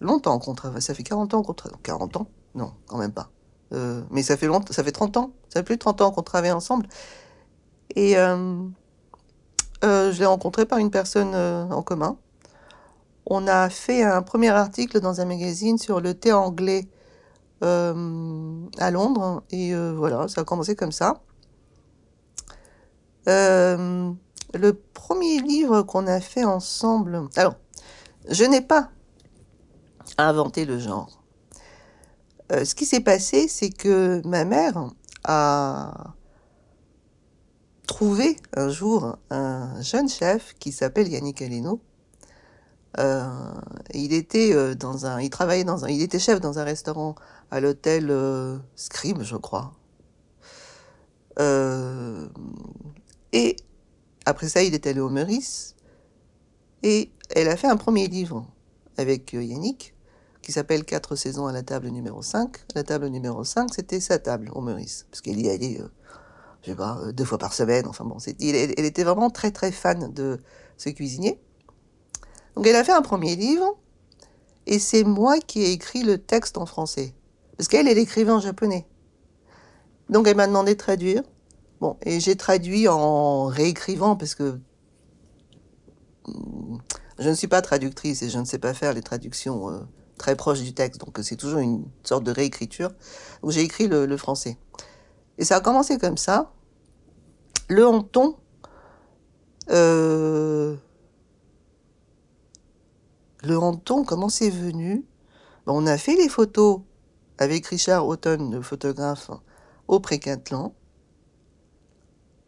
longtemps qu'on travaille. Ça fait 40 ans qu'on travaille. 40 ans? Non, quand même pas. Mais ça fait longtemps, ça fait 30 ans. Ça fait plus de 30 ans qu'on travaille ensemble. Et euh, je l'ai rencontré par une personne euh, en commun. On a fait un premier article dans un magazine sur le thé anglais euh, à Londres. Et voilà, ça a commencé comme ça. le premier livre qu'on a fait ensemble. Alors, je n'ai pas inventé le genre. Ce qui s'est passé, c'est que ma mère a trouvé un jour un jeune chef qui s'appelle Yannick Aleno. Euh, il était euh, dans un, il travaillait dans un, il était chef dans un restaurant à l'hôtel euh, Scribe, je crois. et après ça, il est allé au Meurice et elle a fait un premier livre avec Yannick qui s'appelle Quatre saisons à la table numéro 5. La table numéro 5, c'était sa table au Meurice, parce qu'elle y allait je sais pas, euh, deux fois par semaine. Enfin bon, elle, était vraiment très très fan de ce cuisinier. Donc elle a fait un premier livre, et c'est moi qui ai écrit le texte en français. Parce qu'elle, elle écrivait en japonais. Donc elle m'a demandé de traduire. Bon, et j'ai traduit en réécrivant, parce que hmm, je ne suis pas traductrice et je ne sais pas faire les traductions euh, très proches du texte. Donc c'est toujours une sorte de réécriture. Donc j'ai écrit le français. Et ça a commencé comme ça. Le honton, euh, le honton, comment c'est venu? Ben, On a fait les photos avec Richard Houghton, le photographe, au Précatelan.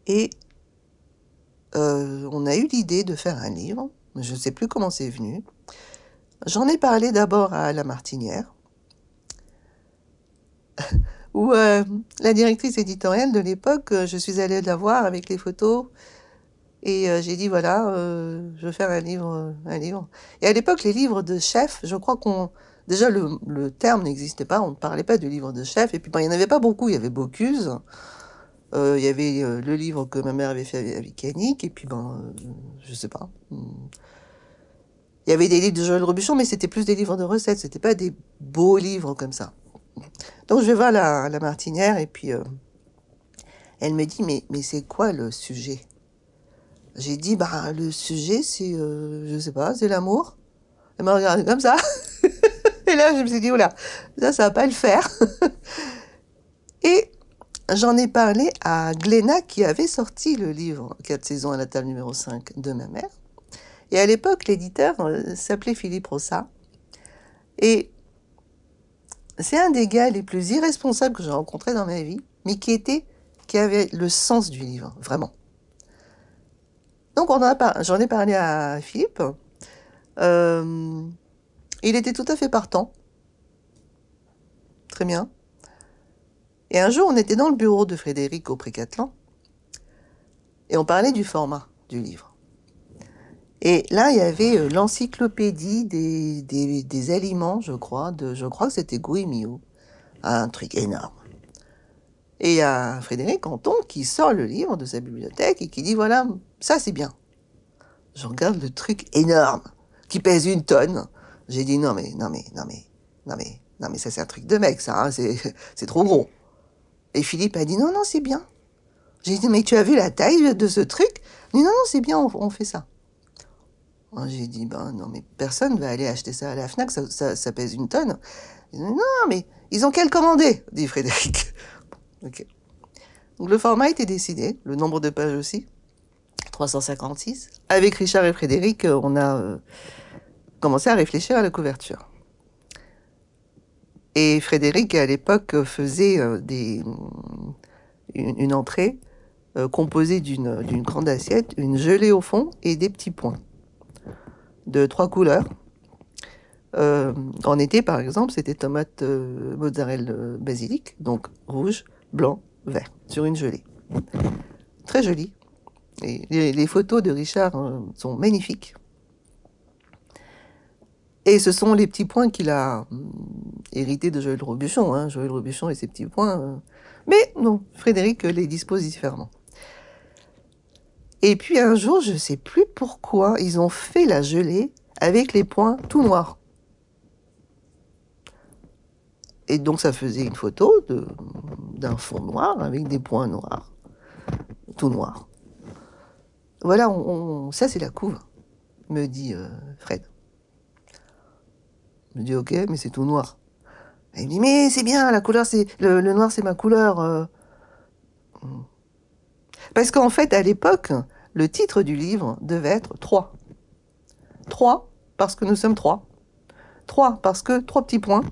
Et euh, on a eu l'idée de faire un livre. Je ne sais plus comment c'est venu. J'en ai parlé d'abord à La Martinière où euh, la directrice éditoriale de l'époque, euh, je suis allée la voir avec les photos et euh, j'ai dit voilà, je veux faire un livre, un livre. Et à l'époque, les livres de chef, je crois qu'on déjà le, le terme n'existait pas, on ne parlait pas de livre de chef. Et puis bon, il n'y en avait pas beaucoup, il y avait Bocuse. il y avait le livre que ma mère avait fait avec Yannick, et puis ben, je sais pas. Il y avait des livres de Joël Robuchon, mais c'était plus des livres de recettes, c'était pas des beaux livres comme ça. Donc je vais voir la, martinière et puis euh, elle me dit mais, mais c'est quoi le sujet? J'ai dit bah le sujet c'est euh, je sais pas c'est l'amour. Elle m'a regardé comme ça. Et là je me suis dit oula ça ça va pas le faire. Et j'en ai parlé à Gléna qui avait sorti le livre 4 saisons à la table numéro 5 de ma mère et à l'époque l'éditeur euh, s'appelait Philippe Rossa Et c'est un des gars les plus irresponsables que j'ai rencontrés dans ma vie, mais qui avait le sens du livre, vraiment. Donc on j'en ai parlé à Philippe. Euh, il était tout à fait partant. Très bien. Et un jour, on était dans le bureau de Frédéric au Précatelan et on parlait du format du livre. Et là, il y avait euh, l'encyclopédie des, des, aliments, je crois, de, je crois que c'était Guimio. Un truc énorme. Et il y a Frédéric Canton qui sort le livre de sa bibliothèque et qui dit voilà, ça c'est bien. Je regarde le truc énorme qui pèse une tonne. J'ai dit non mais non mais non mais non mais non mais ça c'est un truc de mec ça, hein, c'est trop gros. Et Philippe a dit non non c'est bien. J'ai dit mais tu as vu la taille de ce truc? Il dit non non c'est bien on, fait ça. J'ai dit ben non mais personne va aller acheter ça à la Fnac ça, pèse une tonne. Non mais ils ont qu'à le commander dit Frédéric. Donc le format était décidé, le nombre de pages aussi, 356. Avec Richard et Frédéric, euh, on a euh, commencé à réfléchir à la couverture. Et Frédéric, à l'époque, faisait euh, une, entrée composée d'une grande assiette, une gelée au fond et des petits points de trois couleurs. en été, par exemple, c'était tomate mozzarella basilic, donc rouge, blanc, vert, sur une gelée. Très jolie. Et les, photos de Richard euh, sont magnifiques. Et ce sont les petits points qu'il a hum, hérités de Joël Robuchon. Hein, Joël Robuchon et ses petits points. Euh. Mais non, Frédéric les dispose différemment. Et puis un jour, je ne sais plus pourquoi, ils ont fait la gelée avec les points tout noirs. Et donc ça faisait une photo d'un fond noir avec des points noirs, tout noir. Voilà, ça c'est la couve, me dit euh, Fred. Je me dis ok, mais c'est tout noir. il me dit mais c'est bien, la couleur c'est le, noir c'est ma couleur. Euh. Parce qu'en fait à l'époque, le titre du livre devait être 3. 3 parce que nous sommes trois. 3 parce que trois petits points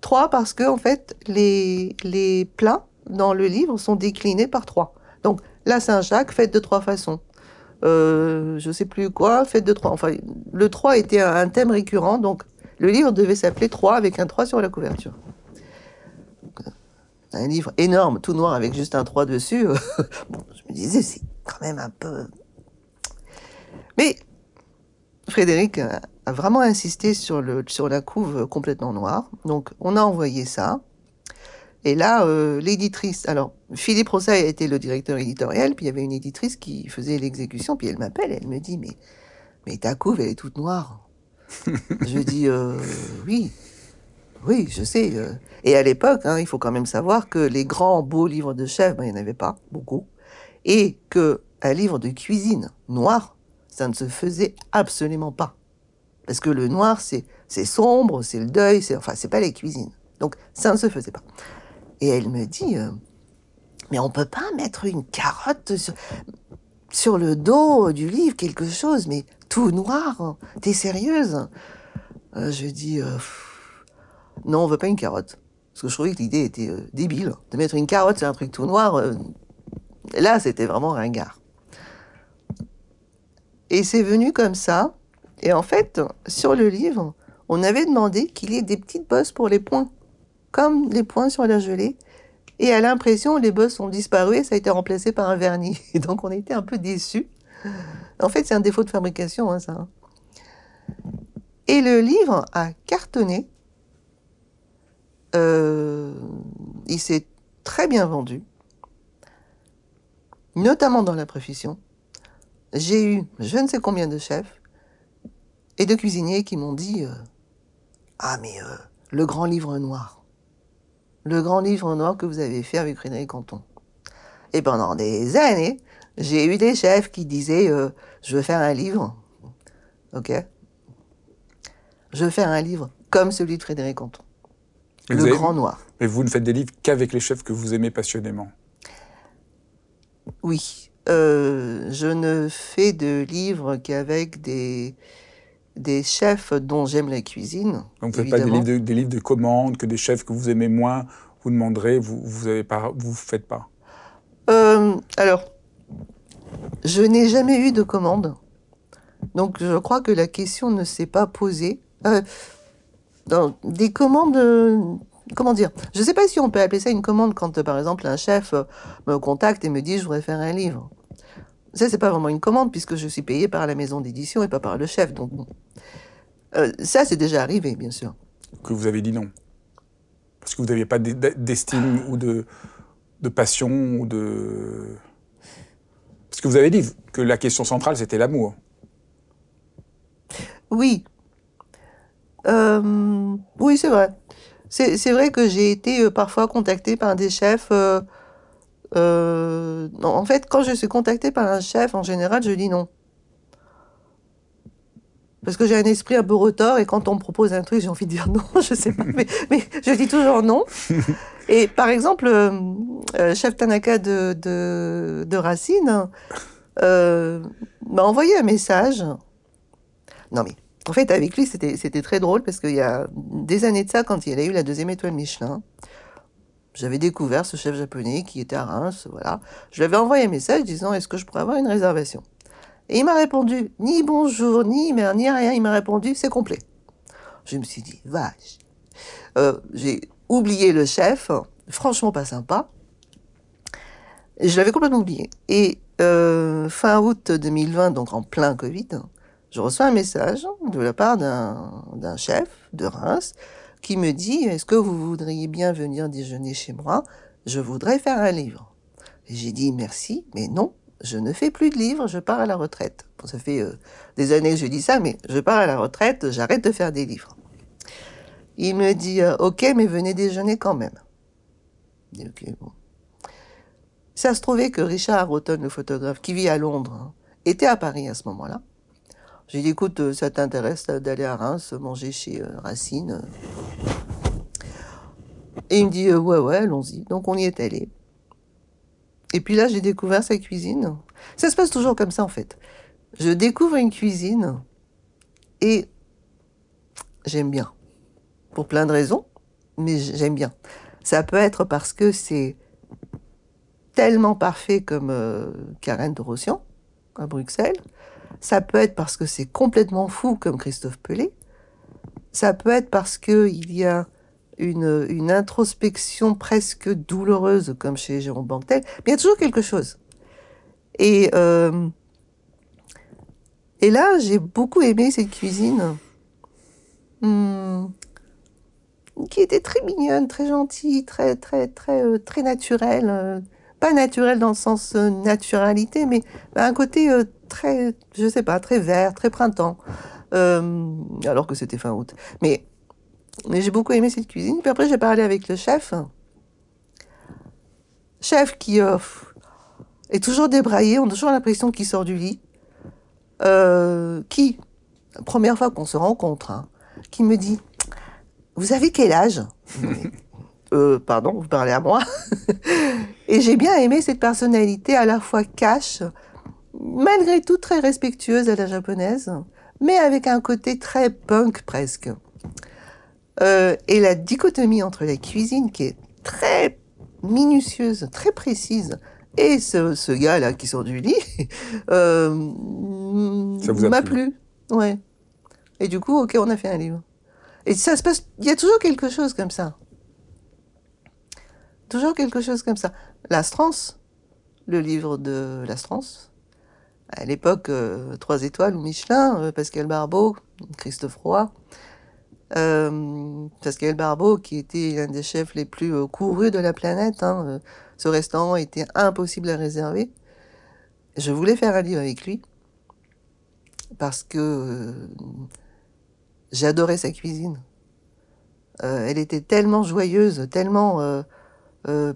Trois parce que en fait les, les plats dans le livre sont déclinés par trois. Donc la Saint-Jacques faite de trois façons. Euh, je sais plus quoi, faite de trois. Enfin, le 3 était un, thème récurrent, donc le livre devait s'appeler 3 avec un 3 sur la couverture. Euh, un livre énorme, tout noir avec juste un 3 dessus. bon, je me disais, c'est quand même un peu. Mais Frédéric a vraiment insisté sur, le, sur la couve complètement noire. Donc on a envoyé ça. Et là, euh, l'éditrice, alors Philippe Rossay a été le directeur éditorial, puis il y avait une éditrice qui faisait l'exécution, puis elle m'appelle, elle me dit, mais, mais ta couve, elle est toute noire. je dis, euh, oui, oui, je sais. Euh. Et à l'époque, hein, il faut quand même savoir que les grands beaux livres de chef, ben, il n'y en avait pas beaucoup, et que un livre de cuisine noir, ça ne se faisait absolument pas. Parce que le noir, c'est, c'est sombre, c'est le deuil, c'est, enfin, c'est pas les cuisines. Donc, ça ne se faisait pas. Et elle me dit, euh, mais on peut pas mettre une carotte sur, le dos du livre, quelque chose, mais tout noir. Hein. T'es sérieuse euh, Je dis, euh, non, on veut pas une carotte. Parce que je trouvais que l'idée était débile. De mettre une carotte sur un truc tout noir, là, c'était vraiment ringard. Et c'est venu comme ça. Et en fait, sur le livre, on avait demandé qu'il y ait des petites bosses pour les points, comme les points sur la gelée. Et à l'impression, les bosses ont disparu et ça a été remplacé par un vernis. Donc on était un peu déçus. En fait, c'est un défaut de fabrication, hein, ça. Hein. Et le livre a cartonné. Euh, il s'est très bien vendu, notamment dans la profession. J'ai eu je ne sais combien de chefs et de cuisiniers qui m'ont dit euh, Ah, mais euh, le grand livre noir. Le grand livre noir que vous avez fait avec Frédéric Canton. Et pendant des années, j'ai eu des chefs qui disaient euh, Je veux faire un livre. Ok Je veux faire un livre comme celui de Frédéric Canton. le grand noir. Mais vous ne faites des livres qu'avec les chefs que vous aimez passionnément. Oui. je ne fais de livres qu'avec des, des chefs dont j'aime la cuisine. Donc vous ne faites pas des livres, de, des livres, de, commandes que des chefs que vous aimez moins, vous demanderez, vous ne vous, pas, vous faites pas? Euh, Alors, je n'ai jamais eu de commande. Donc je crois que la question ne s'est pas posée. Euh, des commandes, euh, comment dire? Je ne sais pas si on peut appeler ça une commande quand, par exemple, un chef me contacte et me dit je voudrais faire un livre. Ça, c'est pas vraiment une commande puisque je suis payé par la maison d'édition et pas par le chef. Donc, euh, ça, c'est déjà arrivé, bien sûr. Que vous avez dit non Parce que vous n'aviez pas d'estime ou de, de passion ou de. Parce que vous avez dit que la question centrale, c'était l'amour. Oui. Euh, oui, c'est vrai. C'est vrai que j'ai été euh, parfois contacté par des chefs. Euh, en fait, quand je suis contactée par un chef, en général, je dis non. Parce que j'ai un esprit un peu retort et quand on me propose un truc, j'ai envie de dire non, je sais pas, mais, je dis toujours non. Et par exemple, euh, euh, chef Tanaka de, Racine m'a envoyé un message. Non mais, en fait, avec lui, c'était très drôle parce qu'il y a des années de ça, quand il a eu la deuxième étoile Michelin, j'avais découvert ce chef japonais qui était à Reims, voilà. Je lui avais envoyé un message disant est-ce que je pourrais avoir une réservation? Et il m'a répondu ni bonjour, ni mer, ni rien. Il m'a répondu c'est complet. Je me suis dit vache. Euh, j'ai oublié le chef, franchement pas sympa. je l'avais complètement oublié. Et euh, fin août 2020, donc en plein Covid, je reçois un message de la part d'un chef de Reims qui me dit Est-ce que vous voudriez bien venir déjeuner chez moi? Je voudrais faire un livre. J'ai dit merci, mais non, je ne fais plus de livres, je pars à la retraite. ça fait euh, des années que je dis ça, mais je pars à la retraite, j'arrête de faire des livres. Il me dit euh, Ok, mais venez déjeuner quand même. Ça se trouvait que Richard Rotten, le photographe, qui vit à Londres, hein, était à Paris à ce moment-là. J'ai dit, écoute, euh, ça t'intéresse d'aller à Reims manger chez euh, Racine Et il me dit, euh, ouais, ouais, allons-y. Donc on y est allé. Et puis là, j'ai découvert sa cuisine. Ça se passe toujours comme ça, en fait. Je découvre une cuisine et j'aime bien. Pour plein de raisons, mais j'aime bien. Ça peut être parce que c'est tellement parfait comme Karen de Rossian à Bruxelles. Ça peut être parce que c'est complètement fou comme Christophe Pelé. Ça peut être parce qu'il y a une, introspection presque douloureuse comme chez Jérôme Banquetel. Mais il y a toujours quelque chose. Et, euh, et là, j'ai beaucoup aimé cette cuisine. Hmm, qui était très mignonne, très gentille, très très très euh, très naturelle, euh, pas naturelle dans le sens naturalité, mais un côté très, je sais pas, très vert, très printemps, euh, alors que c'était fin août. Mais, j'ai beaucoup aimé cette cuisine. Puis après, j'ai parlé avec le chef. Chef qui euh, est toujours débraillé, on a toujours l'impression qu'il sort du lit. Euh, qui, première fois qu'on se rencontre, hein, qui me dit Vous avez quel âge? Pardon, vous parlez à moi. Et j'ai bien aimé cette personnalité à la fois cash, malgré tout très respectueuse à la japonaise, mais avec un côté très punk presque. Euh, et la dichotomie entre la cuisine qui est très minutieuse, très précise, et ce, gars-là qui sort du lit, euh, m'a plu. Ouais. Et du coup, ok, on a fait un livre. Et ça se passe, il y a toujours quelque chose comme ça. Toujours quelque chose comme ça. L'Astrance, le livre de l'Astrance, à l'époque, euh, trois étoiles ou Michelin, euh, Pascal Barbeau, Christophe Roy. Euh, Pascal Barbeau, qui était l'un des chefs les plus courus de la planète, hein, ce restaurant était impossible à réserver. Je voulais faire un livre avec lui parce que j'adorais sa cuisine. elle était tellement joyeuse, tellement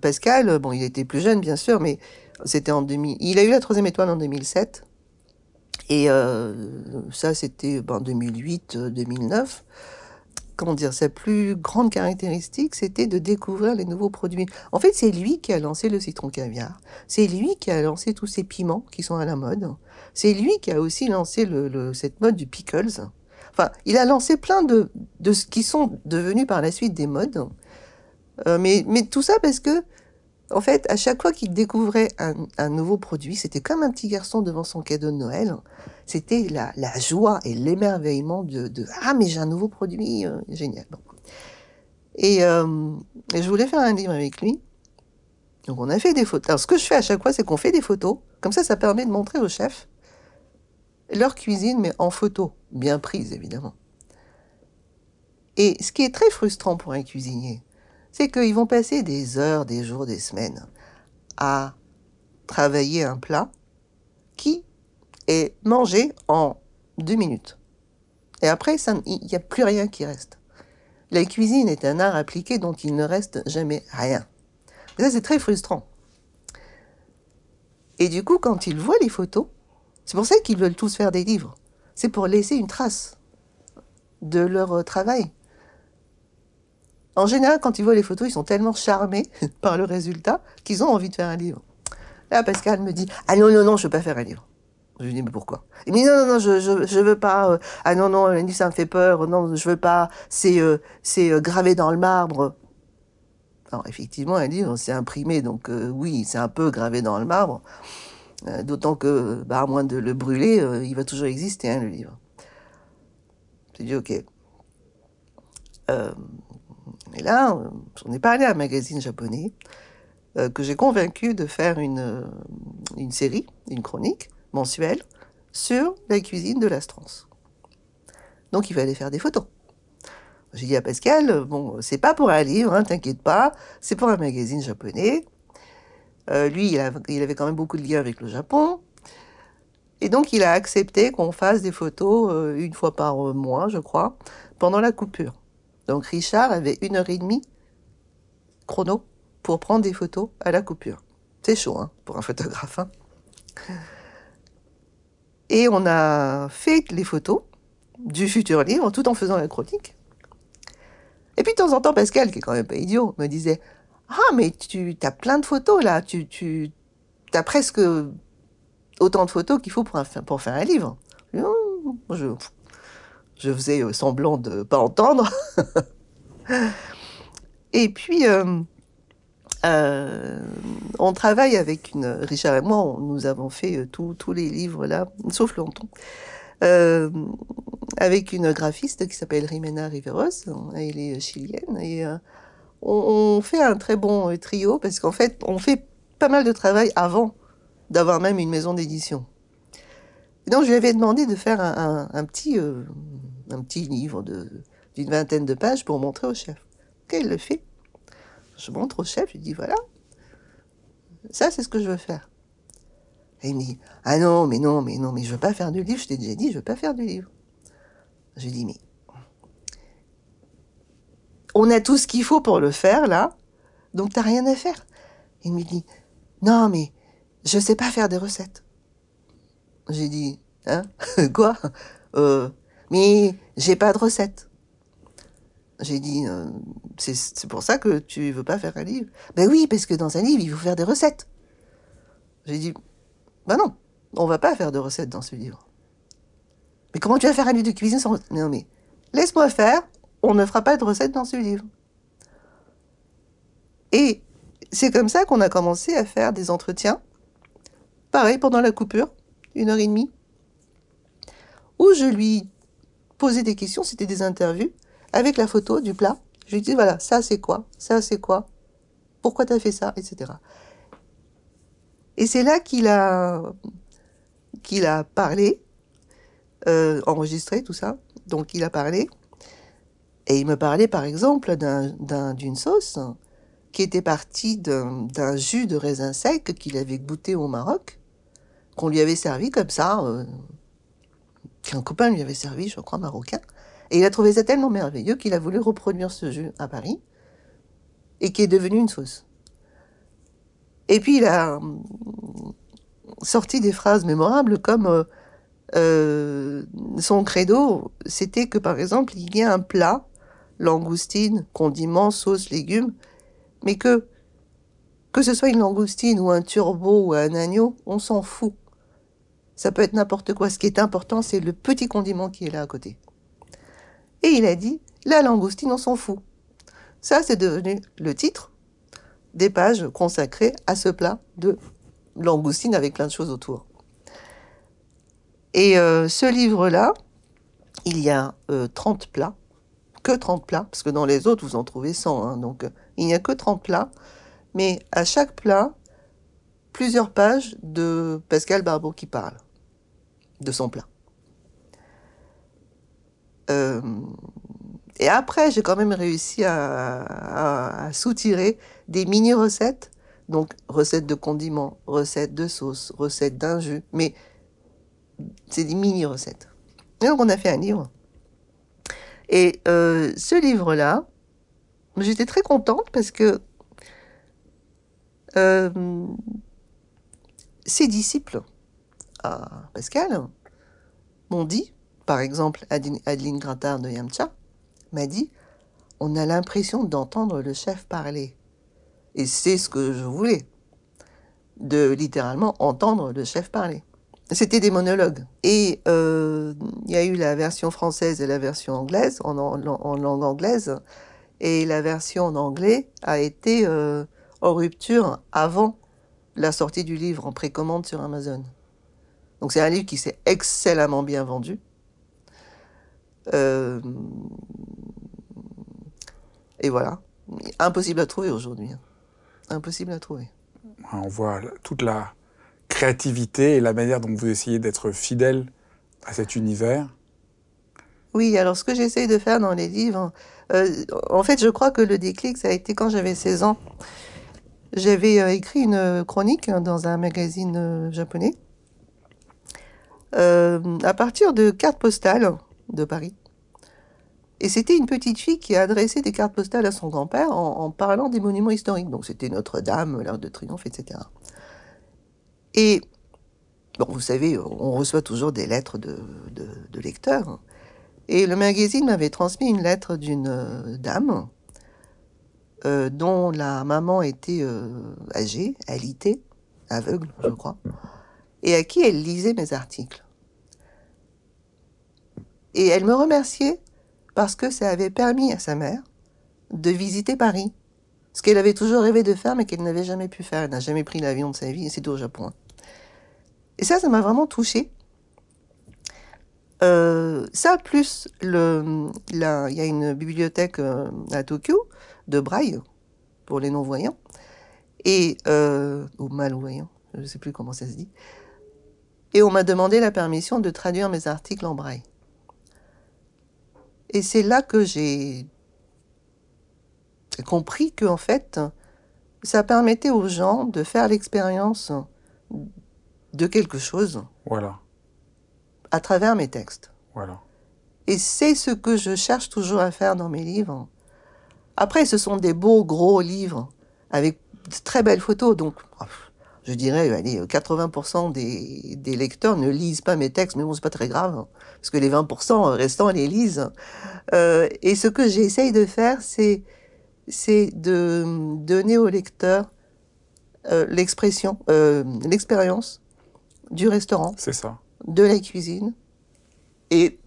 Pascal. Bon, il était plus jeune bien sûr, mais c'était en 2000. Il a eu la troisième étoile en 2007. Et euh, ça, c'était en 2008-2009. Comment dire, sa plus grande caractéristique, c'était de découvrir les nouveaux produits. En fait, c'est lui qui a lancé le citron caviar. C'est lui qui a lancé tous ces piments qui sont à la mode. C'est lui qui a aussi lancé cette mode du pickles. Enfin, il a lancé plein de, de ce qui sont devenus par la suite des modes. Euh, mais, mais tout ça parce que, en fait, à chaque fois qu'il découvrait un, un nouveau produit, c'était comme un petit garçon devant son cadeau de Noël. C'était la, la joie et l'émerveillement de, de Ah, mais j'ai un nouveau produit, euh, génial. Et, euh, et je voulais faire un livre avec lui. Donc on a fait des photos. Alors ce que je fais à chaque fois, c'est qu'on fait des photos. Comme ça, ça permet de montrer au chef leur cuisine, mais en photo, bien prise évidemment. Et ce qui est très frustrant pour un cuisinier, c'est qu'ils vont passer des heures, des jours, des semaines à travailler un plat qui est mangé en deux minutes. Et après, il n'y a plus rien qui reste. La cuisine est un art appliqué dont il ne reste jamais rien. Et ça, c'est très frustrant. Et du coup, quand ils voient les photos, c'est pour ça qu'ils veulent tous faire des livres. C'est pour laisser une trace de leur euh, travail. En général, quand ils voient les photos, ils sont tellement charmés par le résultat qu'ils ont envie de faire un livre. Là, Pascal me dit Ah non, non, non, je veux pas faire un livre. Je lui dis Mais pourquoi? Il me dit Non, non, non, je, je, je veux pas. euh, ah non, non, ça me fait peur. Non, je veux pas. C'est euh, euh, gravé dans le marbre. Alors, effectivement, un livre, c'est imprimé, donc oui, c'est un peu gravé dans le marbre. D'autant que, bah, à moins de le brûler, il va toujours exister, hein, le livre. J'ai dit, ok. Euh, et là, euh, j'en ai parlé à un magazine japonais euh, que j'ai convaincu de faire une, euh, une série, une chronique mensuelle sur la cuisine de l'Astrance. Donc, il fallait faire des photos. J'ai dit à Pascal, euh, bon, c'est pas pour un livre, hein, t'inquiète pas, c'est pour un magazine japonais. Euh, lui, il, avait quand même beaucoup de liens avec le Japon. Et donc, il a accepté qu'on fasse des photos euh, une fois par euh, mois, je crois, pendant la coupure. Donc, Richard avait une heure et demie chrono pour prendre des photos à la coupure. C'est chaud, hein, pour un photographe. hein. Et on a fait les photos du futur livre tout en faisant la chronique. Et puis de temps en temps, Pascal, qui est quand même pas idiot, me disait Ah, mais tu as plein de photos là, tu, as presque autant de photos qu'il faut pour, faire un livre. Je, je, faisais euh, semblant de pas entendre. Et puis, euh, euh, on travaille avec une. Richard et moi, nous avons fait tous les livres là, sauf Lanton. Avec une graphiste qui s'appelle Rimena Riveros, elle est chilienne, et on, fait un très bon trio parce qu'en fait, on fait pas mal de travail avant d'avoir même une maison d'édition. Donc, je lui avais demandé de faire un, petit, un petit livre d'une vingtaine de pages pour montrer au chef. Ok, il le fait. Je montre au chef, je dis voilà, ça c'est ce que je veux faire. Et il me dit ah non, mais non, mais non, mais je veux pas faire du livre. Je t'ai déjà dit, je veux pas faire du livre. Je dis mais on a tout ce qu'il faut pour le faire là, donc t'as rien à faire. Il me dit non mais je sais pas faire des recettes. J'ai dit hein? Quoi? Euh, Mais j'ai pas de recettes. J'ai dit euh, c'est pour ça que tu veux pas faire un livre. Ben oui parce que dans un livre il faut faire des recettes. J'ai dit ben non on va pas faire de recettes dans ce livre. Mais comment tu vas faire un livre de cuisine sans recette Non mais laisse-moi faire, on ne fera pas de recettes dans ce livre. Et c'est comme ça qu'on a commencé à faire des entretiens, pareil pendant la coupure, une heure et demie, où je lui posais des questions, c'était des interviews, avec la photo du plat. Je lui dis voilà, ça c'est quoi, ça c'est quoi, pourquoi tu as fait ça, etc. Et c'est là qu'il a, qu'il a parlé, euh, enregistré tout ça. Donc il a parlé. Et il me parlait par exemple d'un- d'un- d'une sauce qui était partie d'un d'un jus de raisin sec qu'il avait goûté au Maroc, qu'on lui avait servi comme ça, euh, qu'un copain lui avait servi, je crois, marocain. Et il a trouvé ça tellement merveilleux qu'il a voulu reproduire ce jus à Paris et qui est devenu une sauce. Et puis il a hum, sorti des phrases mémorables comme euh, euh, son credo, c'était que par exemple, il y a un plat, langoustine, condiments, sauce, légumes, mais que que ce soit une langoustine ou un turbo ou un agneau, on s'en fout. Ça peut être n'importe quoi. Ce qui est important, c'est le petit condiment qui est là à côté. Et il a dit, la langoustine, on s'en fout. Ça, c'est devenu le titre des pages consacrées à ce plat de langoustine avec plein de choses autour. Et euh, ce livre-là, il y a 30 euh, plats, que 30 plats, parce que dans les autres, vous en trouvez 100, hein, donc il n'y a que 30 plats, mais à chaque plat, plusieurs pages de Pascal Barbeau qui parle de son plat. et après, j'ai quand même réussi à, soutirer des mini-recettes, donc recettes de condiments, recettes de sauce, recettes d'un jus, mais c'est des mini-recettes. Et donc on a fait un livre. Et euh, ce livre-là, j'étais très contente parce que euh, ses disciples à Pascal m'ont dit, par exemple Adeline Grattard de Yamcha, m'a dit, on a l'impression d'entendre le chef parler. Et c'est ce que je voulais, de littéralement entendre le chef parler. C'était des monologues. Et euh, il y a eu la version française et la version anglaise, en, langue anglaise. Et la version en anglais a été euh, en rupture avant la sortie du livre en précommande sur Amazon. Donc c'est un livre qui s'est excellemment bien vendu. Euh, et voilà. Impossible à trouver aujourd'hui. Hein. Impossible à trouver. On voit toute la, créativité et la manière dont vous essayez d'être fidèle à cet univers Oui, alors ce que j'essaye de faire dans les livres, euh, en fait, je crois que le déclic, ça a été quand j'avais 16 ans. J'avais euh, écrit une chronique dans un magazine euh, à partir de cartes postales de Paris. Et c'était une petite fille qui a adressé des cartes postales à son grand-père en, parlant des monuments historiques. Donc c'était Notre-Dame, l'Arc de Triomphe, etc. Et, bon, vous savez, on reçoit toujours des lettres de, lecteurs. Et le magazine m'avait transmis une lettre d'une euh, dame euh, dont la maman était âgée, alitée, aveugle, je crois, et à qui elle lisait mes articles. Et elle me remerciait parce que ça avait permis à sa mère de visiter Paris. Ce qu'elle avait toujours rêvé de faire, mais qu'elle n'avait jamais pu faire. Elle n'a jamais pris l'avion de sa vie, et c'est au Japon. Et ça, ça m'a vraiment touchée. Euh, ça, plus il y a une bibliothèque euh, à Tokyo de braille pour les non-voyants et euh, ou malvoyants, je ne sais plus comment ça se dit. Et on m'a demandé la permission de traduire mes articles en braille. Et c'est là que j'ai compris que en fait, ça permettait aux gens de faire l'expérience de quelque chose. Voilà. À travers mes textes. Voilà. Et c'est ce que je cherche toujours à faire dans mes livres. Après, ce sont des beaux gros livres avec de très belles photos. Donc, je dirais, allez, 80% des, des, lecteurs ne lisent pas mes textes, mais bon, c'est pas très grave, parce que les 20% restants les lisent. Euh, et ce que j'essaye de faire, c'est, c'est de donner aux lecteurs euh, l'expression, euh, l'expérience du restaurant. C'est ça. De la cuisine et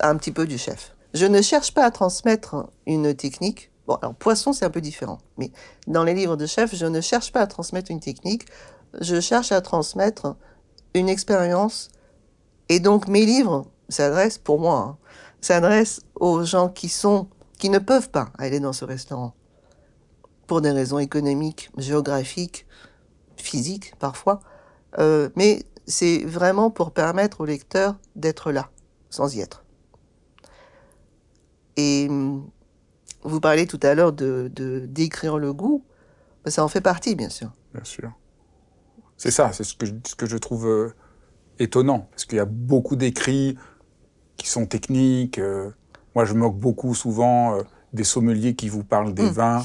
un petit peu du chef. Je ne cherche pas à transmettre une technique. Bon, alors poisson, c'est un peu différent. Mais dans les livres de chef, je ne cherche pas à transmettre une technique. Je cherche à transmettre une expérience. Et donc, mes livres s'adressent, pour moi, hein, s'adressent aux gens qui sont, qui ne peuvent pas aller dans ce restaurant. Pour des raisons économiques, géographiques, physiques, parfois. Euh, mais c'est vraiment pour permettre au lecteur d'être là, sans y être. Et hum, vous parlez tout à l'heure de, décrire le goût, ben, ça en fait partie, bien sûr. Bien sûr. C'est ça, c'est ce que, je, ce que je trouve euh, étonnant, parce qu'il y a beaucoup d'écrits qui sont techniques. Euh. moi, je moque beaucoup souvent des sommeliers qui vous parlent des hum. vins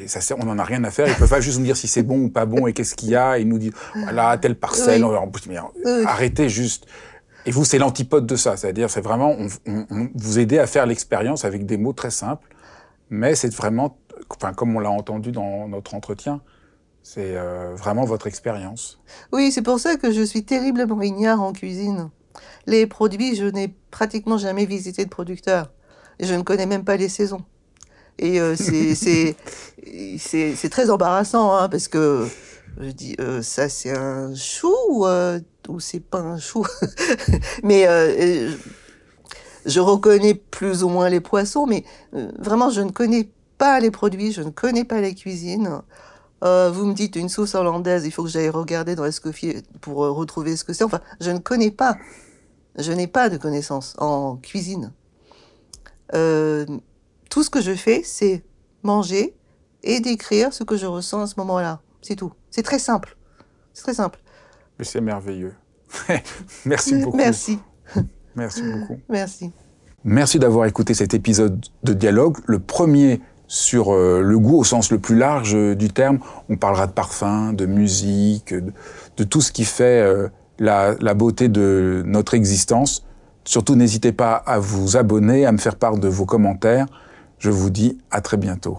et ça, on n'en a rien à faire. Ils peuvent pas juste nous dire si c'est bon ou pas bon et qu'est-ce qu'il y a. Ils nous disent, voilà, telle parcelle. Arrêtez juste. Et vous, c'est l'antipode de ça. C'est-à-dire, c'est vraiment, on, vous aider à faire l'expérience avec des mots très simples. Mais c'est vraiment, enfin, comme on l'a entendu dans notre entretien, c'est euh, vraiment votre expérience. Oui, c'est pour ça que je suis terriblement ignare en cuisine. Les produits, je n'ai pratiquement jamais visité de producteur. je ne connais même pas les saisons. Et euh, c'est très embarrassant hein, parce que je dis euh, ça c'est un chou ou, euh, ou c'est pas un chou? mais je reconnais plus ou moins les poissons, mais euh, vraiment je ne connais pas les produits, je ne connais pas les cuisines. Euh, vous me dites une sauce hollandaise, il faut que j'aille regarder dans Escoffier pour euh, retrouver ce que c'est. Enfin, je ne connais pas. Je n'ai pas de connaissances en cuisine. Euh, tout ce que je fais, c'est manger et décrire ce que je ressens à ce moment-là. C'est tout. C'est très simple. C'est très simple. Mais c'est merveilleux. Merci beaucoup. Merci. Merci beaucoup. Merci. Merci d'avoir écouté cet épisode de dialogue, le premier sur euh, le goût au sens le plus large euh, du terme. On parlera de parfum, de musique, de, de tout ce qui fait euh, la, la beauté de notre existence. Surtout, n'hésitez pas à vous abonner, à me faire part de vos commentaires. Je vous dis à très bientôt.